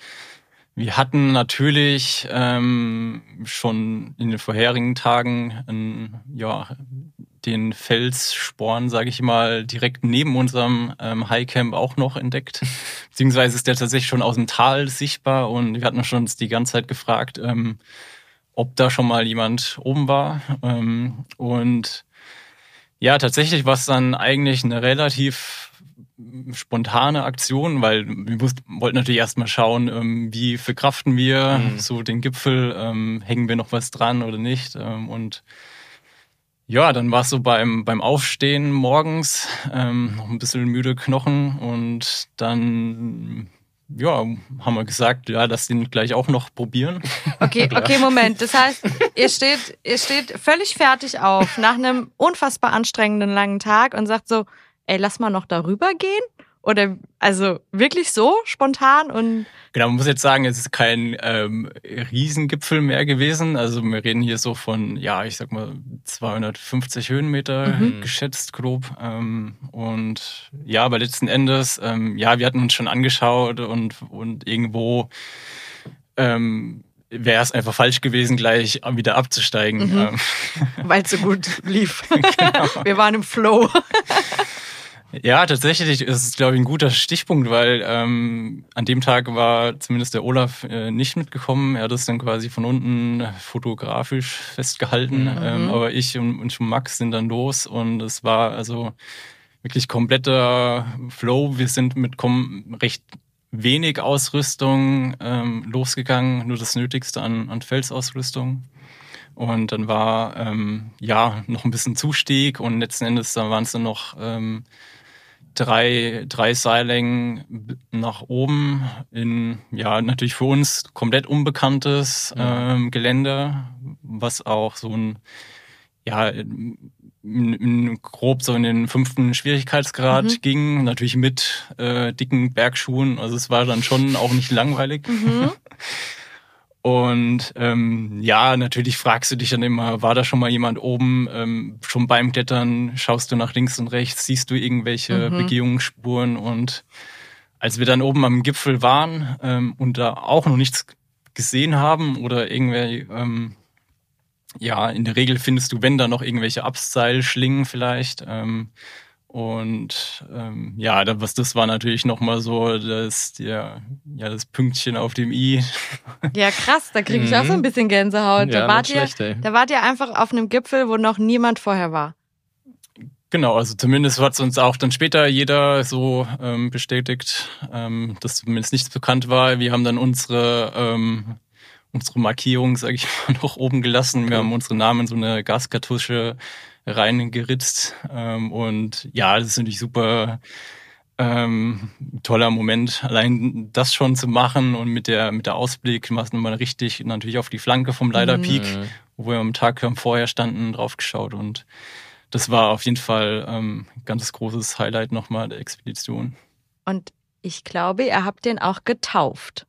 wir hatten natürlich ähm, schon in den vorherigen Tagen ein, ja, den Felssporn, sage ich mal, direkt neben unserem ähm, Highcamp auch noch entdeckt. Beziehungsweise ist der tatsächlich schon aus dem Tal sichtbar und wir hatten schon uns die ganze Zeit gefragt, ähm, ob da schon mal jemand oben war. Ähm, und ja, tatsächlich war es dann eigentlich eine relativ spontane Aktion, weil wir wollten natürlich erstmal schauen, ähm, wie verkraften wir mhm. so den Gipfel, ähm, hängen wir noch was dran oder nicht. Ähm, und ja, dann war es so beim, beim Aufstehen morgens, ähm, noch ein bisschen müde Knochen und dann ja, haben wir gesagt, ja, lass den gleich auch noch probieren. Okay, okay, Moment. Das heißt, ihr steht, ihr steht völlig fertig auf nach einem unfassbar anstrengenden langen Tag und sagt so, ey, lass mal noch darüber gehen? Oder also wirklich so spontan und. Genau, man muss jetzt sagen, es ist kein ähm, Riesengipfel mehr gewesen. Also wir reden hier so von, ja, ich sag mal 250 Höhenmeter mhm. geschätzt grob. Ähm, und ja, aber letzten Endes, ähm, ja, wir hatten uns schon angeschaut und, und irgendwo ähm, wäre es einfach falsch gewesen, gleich wieder abzusteigen. Mhm. Ähm. Weil es so gut lief. genau. Wir waren im Flow. Ja, tatsächlich ist es, glaube ich, ein guter Stichpunkt, weil ähm, an dem Tag war zumindest der Olaf äh, nicht mitgekommen. Er hat es dann quasi von unten fotografisch festgehalten. Mhm. Ähm, aber ich und, und Max sind dann los und es war also wirklich kompletter Flow. Wir sind mit recht wenig Ausrüstung ähm, losgegangen, nur das Nötigste an, an Felsausrüstung. Und dann war ähm, ja noch ein bisschen Zustieg und letzten Endes da waren es dann noch ähm, drei, drei Seillängen nach oben in, ja, natürlich für uns komplett unbekanntes ähm, Gelände, was auch so ein, ja, in, in, grob so in den fünften Schwierigkeitsgrad mhm. ging, natürlich mit äh, dicken Bergschuhen. Also es war dann schon auch nicht langweilig. Mhm. Und ähm, ja, natürlich fragst du dich dann immer, war da schon mal jemand oben? Ähm, schon beim Klettern schaust du nach links und rechts, siehst du irgendwelche mhm. Begehungsspuren. Und als wir dann oben am Gipfel waren ähm, und da auch noch nichts gesehen haben oder irgendwelche, ähm, ja, in der Regel findest du, wenn da noch irgendwelche Abseilschlingen vielleicht. Ähm, und ähm, ja, das, das war natürlich nochmal so das, der, ja, das Pünktchen auf dem I. Ja, krass, da kriege ich mhm. auch so ein bisschen Gänsehaut. Ja, da, wart ihr, da wart ihr einfach auf einem Gipfel, wo noch niemand vorher war. Genau, also zumindest hat es uns auch dann später jeder so ähm, bestätigt, ähm, dass zumindest nichts bekannt war. Wir haben dann unsere ähm, unsere Markierung, sage ich mal, noch oben gelassen. Wir haben unsere Namen in so eine Gaskartusche reingeritzt. Ähm, und ja, das ist natürlich super ähm, toller Moment, allein das schon zu machen und mit der mit der Ausblick machst du mal richtig natürlich auf die Flanke vom Leider Peak, mhm. wo wir am Tag vorher standen, drauf geschaut und das war auf jeden Fall ähm, ganz großes Highlight nochmal der Expedition. Und ich glaube, ihr habt den auch getauft.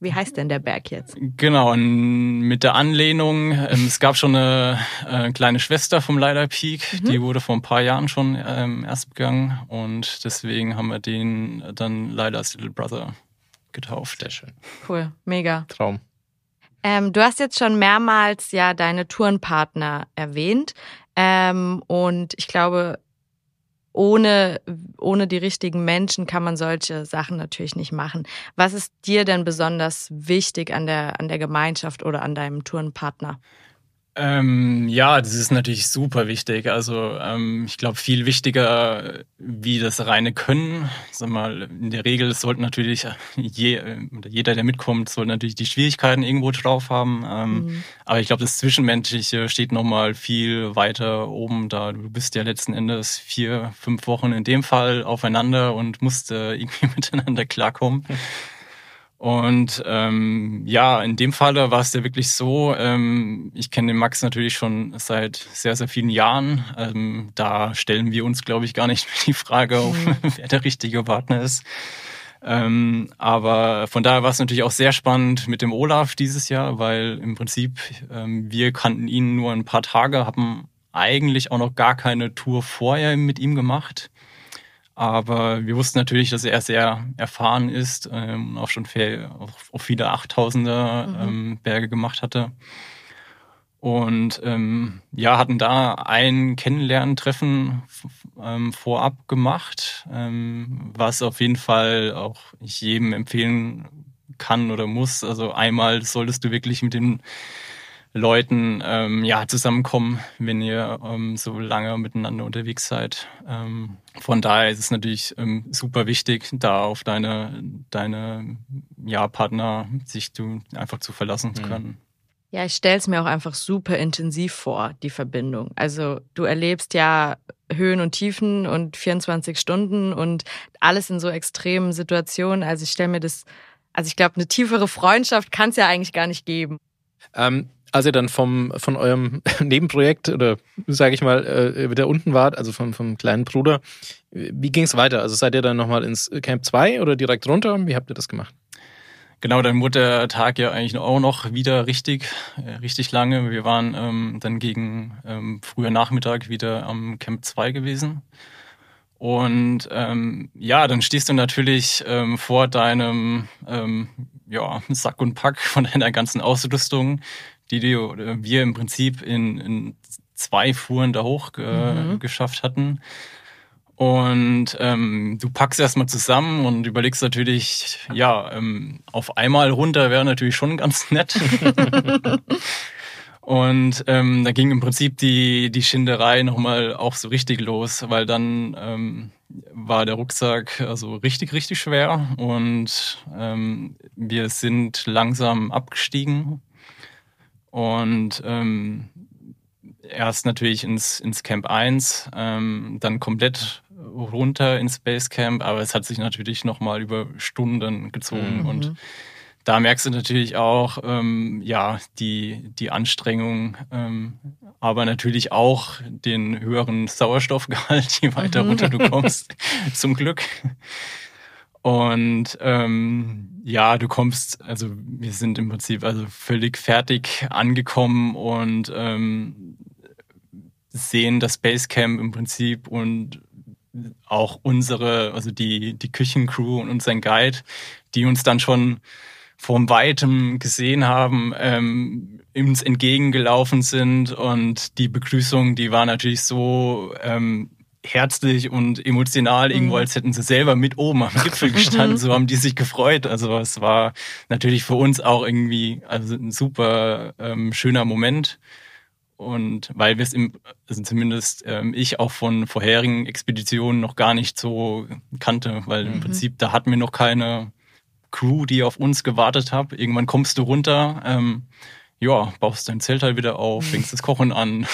Wie heißt denn der Berg jetzt? Genau, mit der Anlehnung, ähm, es gab schon eine äh, kleine Schwester vom Leider Peak, mhm. die wurde vor ein paar Jahren schon ähm, erst begangen und deswegen haben wir den dann Leider's Little Brother getauft. Sehr schön. Cool, mega. Traum. Ähm, du hast jetzt schon mehrmals ja deine Tourenpartner erwähnt ähm, und ich glaube, ohne, ohne die richtigen Menschen kann man solche Sachen natürlich nicht machen. Was ist dir denn besonders wichtig an der, an der Gemeinschaft oder an deinem Tourenpartner? Ähm, ja, das ist natürlich super wichtig. Also ähm, ich glaube, viel wichtiger wie das reine Können. Sag mal, in der Regel sollte natürlich je, jeder, der mitkommt, sollte natürlich die Schwierigkeiten irgendwo drauf haben. Ähm, mhm. Aber ich glaube, das Zwischenmenschliche steht nochmal viel weiter oben da. Du bist ja letzten Endes vier, fünf Wochen in dem Fall aufeinander und musst äh, irgendwie miteinander klarkommen. Und ähm, ja, in dem Falle war es ja wirklich so, ähm, ich kenne den Max natürlich schon seit sehr, sehr vielen Jahren. Ähm, da stellen wir uns, glaube ich, gar nicht mehr die Frage, auf, mhm. wer der richtige Partner ist. Ähm, aber von daher war es natürlich auch sehr spannend mit dem Olaf dieses Jahr, weil im Prinzip ähm, wir kannten ihn nur ein paar Tage, haben eigentlich auch noch gar keine Tour vorher mit ihm gemacht. Aber wir wussten natürlich, dass er sehr erfahren ist ähm, und auch schon viel, auch, auch viele Achttausender mhm. ähm, Berge gemacht hatte. Und ähm, ja, hatten da ein Kennenlerntreffen ähm, vorab gemacht, ähm, was auf jeden Fall auch ich jedem empfehlen kann oder muss. Also einmal solltest du wirklich mit den Leuten ähm, ja, zusammenkommen, wenn ihr ähm, so lange miteinander unterwegs seid. Ähm, von daher ist es natürlich ähm, super wichtig, da auf deine, deine ja, Partner sich du einfach zu verlassen zu mhm. können. Ja, ich stelle es mir auch einfach super intensiv vor, die Verbindung. Also du erlebst ja Höhen und Tiefen und 24 Stunden und alles in so extremen Situationen. Also ich stelle mir das, also ich glaube, eine tiefere Freundschaft kann es ja eigentlich gar nicht geben. Ähm, als ihr dann vom, von eurem Nebenprojekt oder sage ich mal äh, wieder unten wart, also vom, vom kleinen Bruder, wie ging es weiter? Also seid ihr dann nochmal ins Camp 2 oder direkt runter? Wie habt ihr das gemacht? Genau, dann wurde der Tag ja eigentlich auch noch wieder richtig, äh, richtig lange. Wir waren ähm, dann gegen ähm, früher Nachmittag wieder am Camp 2 gewesen. Und ähm, ja, dann stehst du natürlich ähm, vor deinem ähm, ja, Sack und Pack von deiner ganzen Ausrüstung, die wir im Prinzip in, in zwei Fuhren da hoch äh, mhm. geschafft hatten. Und ähm, du packst erstmal zusammen und überlegst natürlich, ja, ähm, auf einmal runter wäre natürlich schon ganz nett. und ähm, da ging im Prinzip die, die Schinderei nochmal auch so richtig los, weil dann ähm, war der Rucksack also richtig, richtig schwer und ähm, wir sind langsam abgestiegen und ähm, erst natürlich ins, ins Camp 1, ähm, dann komplett runter ins Basecamp, aber es hat sich natürlich nochmal über Stunden gezogen mhm. und da merkst du natürlich auch, ähm, ja, die, die Anstrengung, ähm, aber natürlich auch den höheren Sauerstoffgehalt, je weiter mhm. runter du kommst, zum Glück. Und ähm, ja, du kommst, also wir sind im Prinzip also völlig fertig angekommen und ähm, sehen das Basecamp im Prinzip und auch unsere, also die, die Küchencrew und unseren Guide, die uns dann schon vom Weitem gesehen haben, ähm, uns entgegengelaufen sind. Und die Begrüßung, die war natürlich so ähm, herzlich und emotional irgendwo, mhm. als hätten sie selber mit oben am Gipfel gestanden. so haben die sich gefreut. Also es war natürlich für uns auch irgendwie also ein super ähm, schöner Moment. Und weil wir es im, also zumindest ähm, ich auch von vorherigen Expeditionen noch gar nicht so kannte, weil mhm. im Prinzip da hatten wir noch keine Crew, die auf uns gewartet hat. Irgendwann kommst du runter. Ähm, ja, baust dein Zelt halt wieder auf, fängst das Kochen an,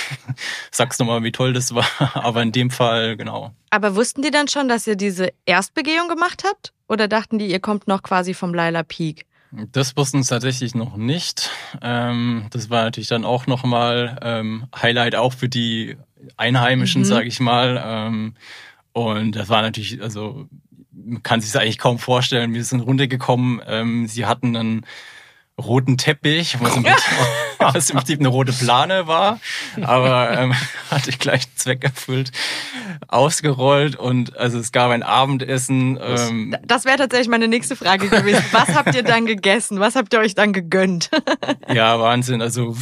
sagst nochmal, wie toll das war. Aber in dem Fall, genau. Aber wussten die dann schon, dass ihr diese Erstbegehung gemacht habt? Oder dachten die, ihr kommt noch quasi vom Laila Peak? Das wussten sie tatsächlich noch nicht. Ähm, das war natürlich dann auch nochmal ähm, Highlight auch für die Einheimischen, mhm. sage ich mal. Ähm, und das war natürlich, also man kann sich das eigentlich kaum vorstellen. Wir sind runtergekommen. Ähm, sie hatten einen roten Teppich, was im, Prinzip, was im Prinzip eine rote Plane war, aber ähm, hatte ich gleich einen Zweck erfüllt, ausgerollt und also es gab ein Abendessen. Ähm, das wäre tatsächlich meine nächste Frage gewesen. Was habt ihr dann gegessen? Was habt ihr euch dann gegönnt? ja, Wahnsinn. Also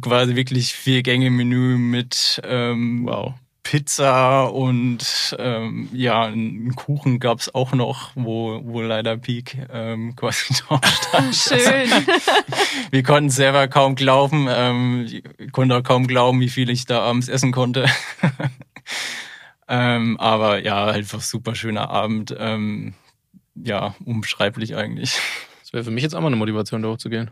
quasi wirklich vier Gänge Menü mit ähm, wow. Pizza und ähm, ja, einen Kuchen gab's auch noch, wo, wo leider Peak ähm, quasi drauf stand. Schön. wir konnten selber kaum glauben, ähm, ich konnte auch kaum glauben, wie viel ich da abends essen konnte. ähm, aber ja, einfach super schöner Abend. Ähm, ja, unbeschreiblich eigentlich. Das wäre für mich jetzt auch mal eine Motivation, da hochzugehen.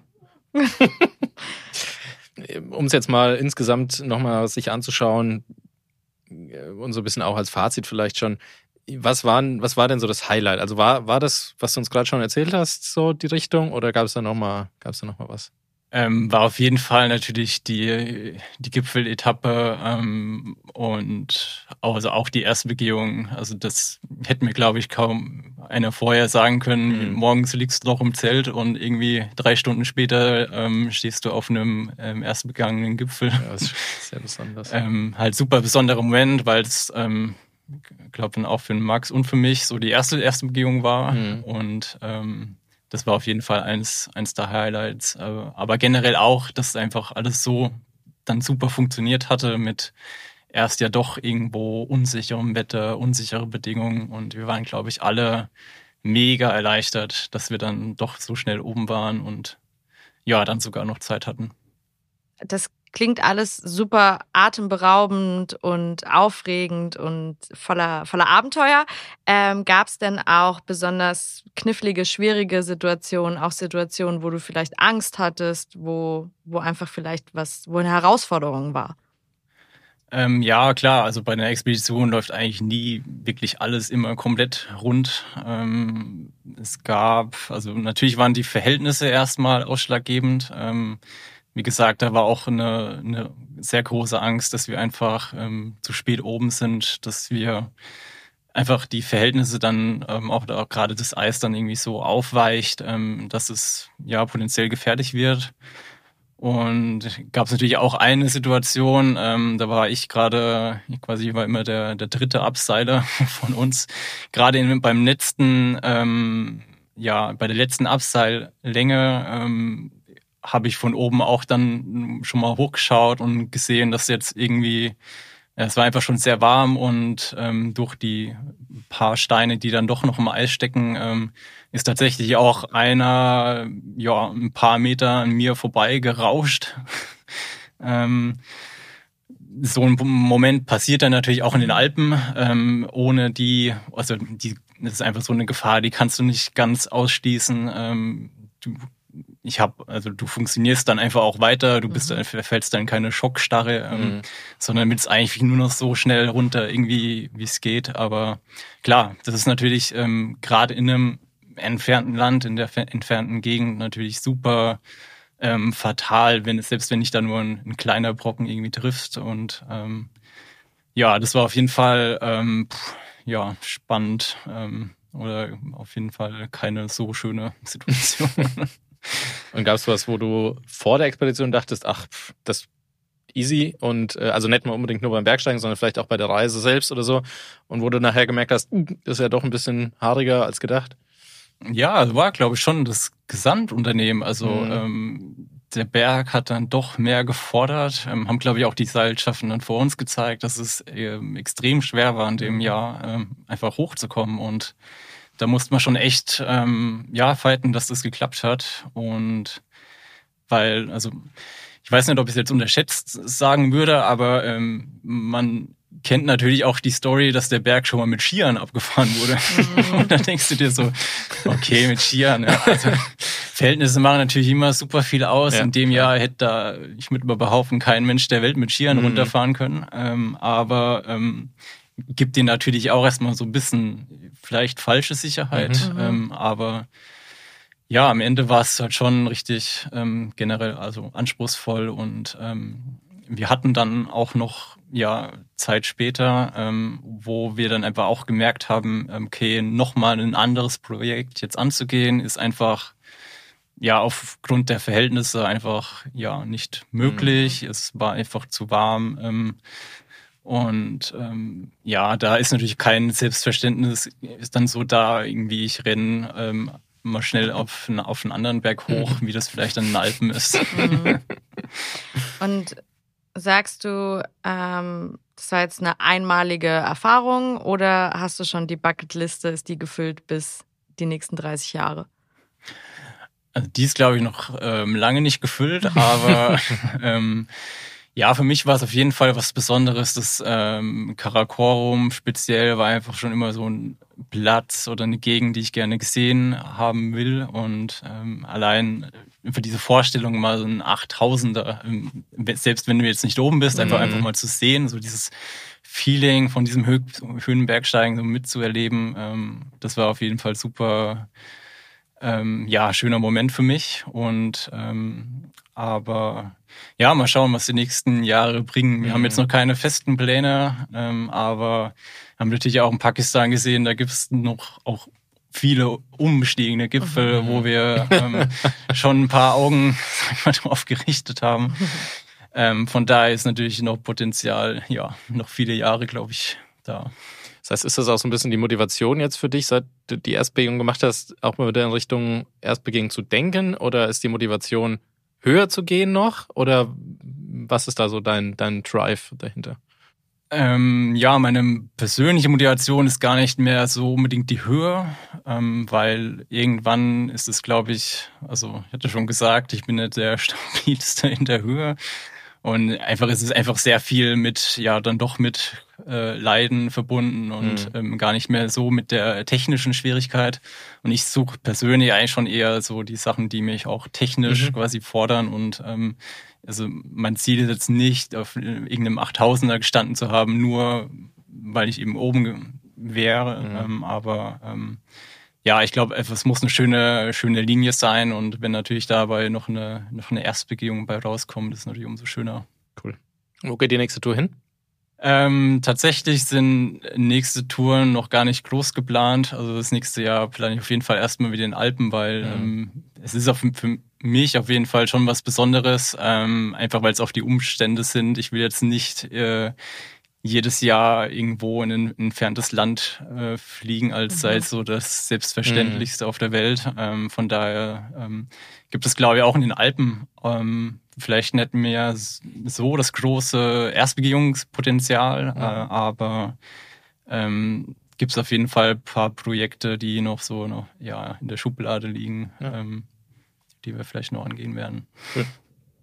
um es jetzt mal insgesamt nochmal sich anzuschauen, und so ein bisschen auch als Fazit vielleicht schon, was, waren, was war denn so das Highlight? Also war, war das, was du uns gerade schon erzählt hast, so die Richtung oder gab es da nochmal noch was? Ähm, war auf jeden Fall natürlich die, die Gipfeletappe ähm, und also auch die erste Begehung. Also das hätte mir, glaube ich, kaum einer vorher sagen können. Mhm. Morgens liegst du noch im Zelt und irgendwie drei Stunden später ähm, stehst du auf einem ähm, erst begangenen Gipfel. Ja, das ist sehr besonders. ähm, halt super besonderer Moment, weil es, ähm, glaube dann auch für Max und für mich so die erste erste Begehung war mhm. und ähm, das war auf jeden Fall eins, eins der Highlights. Äh, aber generell auch, dass einfach alles so dann super funktioniert hatte mit erst ja doch irgendwo unsicherem Wetter, unsichere Bedingungen. Und wir waren, glaube ich, alle mega erleichtert, dass wir dann doch so schnell oben waren und ja, dann sogar noch Zeit hatten. Das klingt alles super atemberaubend und aufregend und voller, voller Abenteuer. Ähm, Gab es denn auch besonders knifflige, schwierige Situationen, auch Situationen, wo du vielleicht Angst hattest, wo, wo einfach vielleicht was, wo eine Herausforderung war? Ähm, ja, klar. Also bei einer Expedition läuft eigentlich nie wirklich alles immer komplett rund. Ähm, es gab, also natürlich waren die Verhältnisse erstmal ausschlaggebend. Ähm, wie gesagt, da war auch eine, eine sehr große Angst, dass wir einfach ähm, zu spät oben sind, dass wir einfach die Verhältnisse dann ähm, auch, auch gerade das Eis dann irgendwie so aufweicht, ähm, dass es ja potenziell gefährlich wird. Und gab es natürlich auch eine Situation, ähm, da war ich gerade, quasi war immer der, der dritte Abseiler von uns, gerade beim letzten, ähm, ja, bei der letzten Abseillänge ähm, habe ich von oben auch dann schon mal hochgeschaut und gesehen, dass jetzt irgendwie, es war einfach schon sehr warm und ähm, durch die paar Steine, die dann doch noch im Eis stecken, ähm, ist tatsächlich auch einer, ja, ein paar Meter an mir vorbei gerauscht. ähm, so ein Moment passiert dann natürlich auch in den Alpen, ähm, ohne die, also die, das ist einfach so eine Gefahr, die kannst du nicht ganz ausschließen. Ähm, du ich habe, also du funktionierst dann einfach auch weiter, du bist, mhm. fällst dann keine Schockstarre, ähm, mhm. sondern willst eigentlich nur noch so schnell runter, irgendwie, wie es geht. Aber klar, das ist natürlich ähm, gerade in einem entfernten Land, in der entfernten Gegend natürlich super ähm, fatal, wenn es, selbst wenn dich da nur ein, ein kleiner Brocken irgendwie triffst. Und ähm, ja, das war auf jeden Fall ähm, pff, ja spannend ähm, oder auf jeden Fall keine so schöne Situation. Und gab es was, wo du vor der Expedition dachtest, ach, das easy und äh, also nicht mal unbedingt nur beim Bergsteigen, sondern vielleicht auch bei der Reise selbst oder so und wo du nachher gemerkt hast, uh, das ist ja doch ein bisschen haariger als gedacht? Ja, war glaube ich schon das Gesamtunternehmen. Also mhm. ähm, der Berg hat dann doch mehr gefordert, ähm, haben glaube ich auch die Seilschaften dann vor uns gezeigt, dass es ähm, extrem schwer war in dem mhm. Jahr ähm, einfach hochzukommen und da musste man schon echt ähm, ja fighten, dass das geklappt hat. Und weil, also ich weiß nicht, ob ich es jetzt unterschätzt sagen würde, aber ähm, man kennt natürlich auch die Story, dass der Berg schon mal mit Skiern abgefahren wurde. Mhm. Und dann denkst du dir so, okay, mit Skiern. Ja, also, Verhältnisse machen natürlich immer super viel aus. Ja, In dem Jahr hätte da, ich würde mal behaupten, kein Mensch der Welt mit Skiern mhm. runterfahren können. Ähm, aber ähm, gibt dir natürlich auch erstmal so ein bisschen vielleicht falsche Sicherheit, mhm. ähm, aber ja, am Ende war es halt schon richtig ähm, generell also anspruchsvoll und ähm, wir hatten dann auch noch ja Zeit später, ähm, wo wir dann einfach auch gemerkt haben, ähm, okay, nochmal ein anderes Projekt jetzt anzugehen, ist einfach ja aufgrund der Verhältnisse einfach ja nicht möglich. Mhm. Es war einfach zu warm. Ähm, und ähm, ja, da ist natürlich kein Selbstverständnis, ist dann so da, irgendwie ich renne ähm, mal schnell auf, auf einen anderen Berg hoch, mhm. wie das vielleicht an den Alpen ist. Mhm. Und sagst du, ähm, das war jetzt eine einmalige Erfahrung oder hast du schon die Bucketliste, ist die gefüllt bis die nächsten 30 Jahre? Also die ist, glaube ich, noch ähm, lange nicht gefüllt, aber ähm, ja, für mich war es auf jeden Fall was Besonderes. Das ähm, Karakorum speziell war einfach schon immer so ein Platz oder eine Gegend, die ich gerne gesehen haben will. Und ähm, allein für diese Vorstellung mal so ein 8000er, ähm, selbst wenn du jetzt nicht oben bist, einfach, mhm. einfach mal zu sehen, so dieses Feeling von diesem Hö Höhenbergsteigen so mitzuerleben, ähm, das war auf jeden Fall super, ähm, ja, schöner Moment für mich und ähm, aber ja, mal schauen, was die nächsten Jahre bringen. Wir mhm. haben jetzt mhm. noch keine festen Pläne, ähm, aber haben natürlich auch in Pakistan gesehen, da gibt es noch auch viele umstiegende Gipfel, mhm. wo wir ähm, schon ein paar Augen sag mal, drauf gerichtet haben. Ähm, von daher ist natürlich noch Potenzial, ja, noch viele Jahre, glaube ich, da. Das heißt, ist das auch so ein bisschen die Motivation jetzt für dich, seit du die Erstbegehung gemacht hast, auch mal wieder in Richtung Erstbegehung zu denken? Oder ist die Motivation höher zu gehen noch? Oder was ist da so dein, dein Drive dahinter? Ähm, ja, meine persönliche Motivation ist gar nicht mehr so unbedingt die Höhe, ähm, weil irgendwann ist es, glaube ich, also ich hatte schon gesagt, ich bin nicht der stabilste in der Höhe. Und einfach ist es einfach sehr viel mit, ja, dann doch mit äh, Leiden verbunden und mhm. ähm, gar nicht mehr so mit der technischen Schwierigkeit. Und ich suche persönlich eigentlich schon eher so die Sachen, die mich auch technisch mhm. quasi fordern. Und ähm, also mein Ziel ist jetzt nicht, auf irgendeinem 8000er gestanden zu haben, nur weil ich eben oben wäre. Mhm. Ähm, aber ähm, ja, ich glaube, es muss eine schöne, schöne Linie sein und wenn natürlich dabei noch eine, noch eine Erstbegehung bei rauskommt, ist es natürlich umso schöner. Cool. Wo geht die nächste Tour hin? Ähm, tatsächlich sind nächste Touren noch gar nicht groß geplant. Also das nächste Jahr plane ich auf jeden Fall erstmal wieder in Alpen, weil mhm. ähm, es ist auch für mich auf jeden Fall schon was Besonderes, ähm, einfach weil es auch die Umstände sind. Ich will jetzt nicht äh, jedes Jahr irgendwo in ein entferntes Land äh, fliegen, als mhm. sei es so das Selbstverständlichste mhm. auf der Welt. Ähm, von daher ähm, gibt es, glaube ich, auch in den Alpen ähm, vielleicht nicht mehr so das große Erstbegehungspotenzial, mhm. äh, aber ähm, gibt es auf jeden Fall ein paar Projekte, die noch so noch, ja, in der Schublade liegen, ja. ähm, die wir vielleicht noch angehen werden.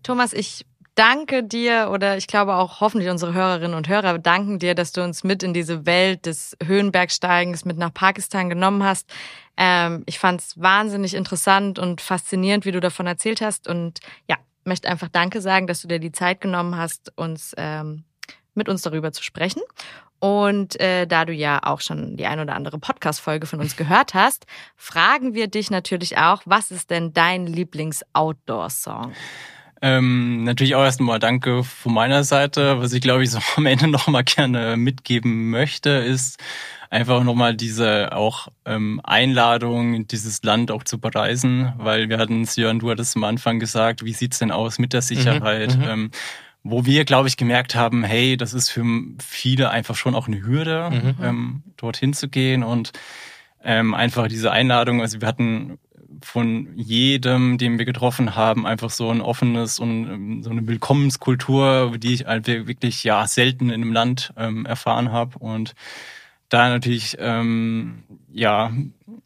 Thomas, ich danke dir oder ich glaube auch hoffentlich unsere Hörerinnen und Hörer danken dir, dass du uns mit in diese Welt des Höhenbergsteigens mit nach Pakistan genommen hast. Ähm, ich fand es wahnsinnig interessant und faszinierend, wie du davon erzählt hast und ja, möchte einfach Danke sagen, dass du dir die Zeit genommen hast, uns ähm, mit uns darüber zu sprechen. Und äh, da du ja auch schon die ein oder andere Podcast-Folge von uns gehört hast, fragen wir dich natürlich auch, was ist denn dein Lieblings-Outdoor-Song? Ähm, natürlich auch erstmal Danke von meiner Seite. Was ich glaube ich so am Ende noch mal gerne mitgeben möchte, ist einfach nochmal diese auch ähm, Einladung, dieses Land auch zu bereisen, weil wir hatten es, Jörn, du hattest am Anfang gesagt, wie sieht's denn aus mit der Sicherheit? Mhm, mhm. ähm, wo wir, glaube ich, gemerkt haben, hey, das ist für viele einfach schon auch eine Hürde, mhm. ähm, dorthin zu gehen und ähm, einfach diese Einladung. Also wir hatten von jedem, den wir getroffen haben, einfach so ein offenes und ähm, so eine Willkommenskultur, die ich halt wirklich ja selten in einem Land ähm, erfahren habe und da natürlich ähm, ja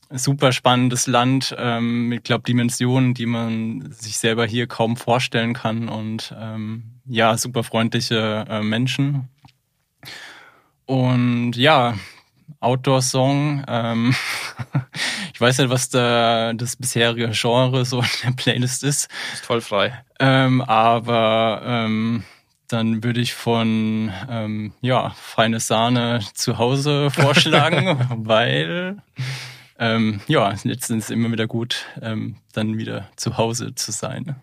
super spannendes Land ähm, mit glaube Dimensionen, die man sich selber hier kaum vorstellen kann und ähm, ja super freundliche äh, Menschen und ja Outdoor-Song. Ähm, ich weiß nicht, was da das bisherige Genre so in der Playlist ist. Ist voll frei. Ähm, aber ähm, dann würde ich von ähm, ja feine Sahne zu Hause vorschlagen, weil ähm, ja letztens immer wieder gut, ähm, dann wieder zu Hause zu sein.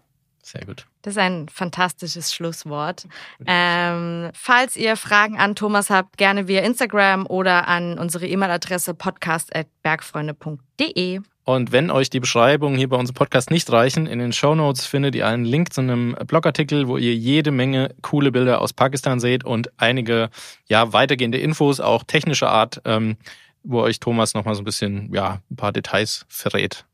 Sehr gut. Das ist ein fantastisches Schlusswort. Ähm, falls ihr Fragen an Thomas habt, gerne via Instagram oder an unsere E-Mail-Adresse podcast.bergfreunde.de. Und wenn euch die Beschreibungen hier bei unserem Podcast nicht reichen, in den Show Notes findet ihr einen Link zu einem Blogartikel, wo ihr jede Menge coole Bilder aus Pakistan seht und einige ja weitergehende Infos, auch technischer Art, ähm, wo euch Thomas nochmal so ein bisschen ja ein paar Details verrät.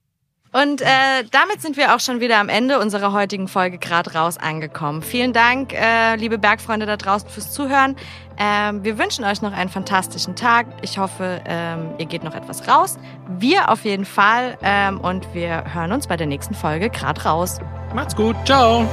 Und äh, damit sind wir auch schon wieder am Ende unserer heutigen Folge gerade raus angekommen. Vielen Dank, äh, liebe Bergfreunde da draußen, fürs Zuhören. Ähm, wir wünschen euch noch einen fantastischen Tag. Ich hoffe, ähm, ihr geht noch etwas raus. Wir auf jeden Fall. Ähm, und wir hören uns bei der nächsten Folge gerade raus. Macht's gut. Ciao.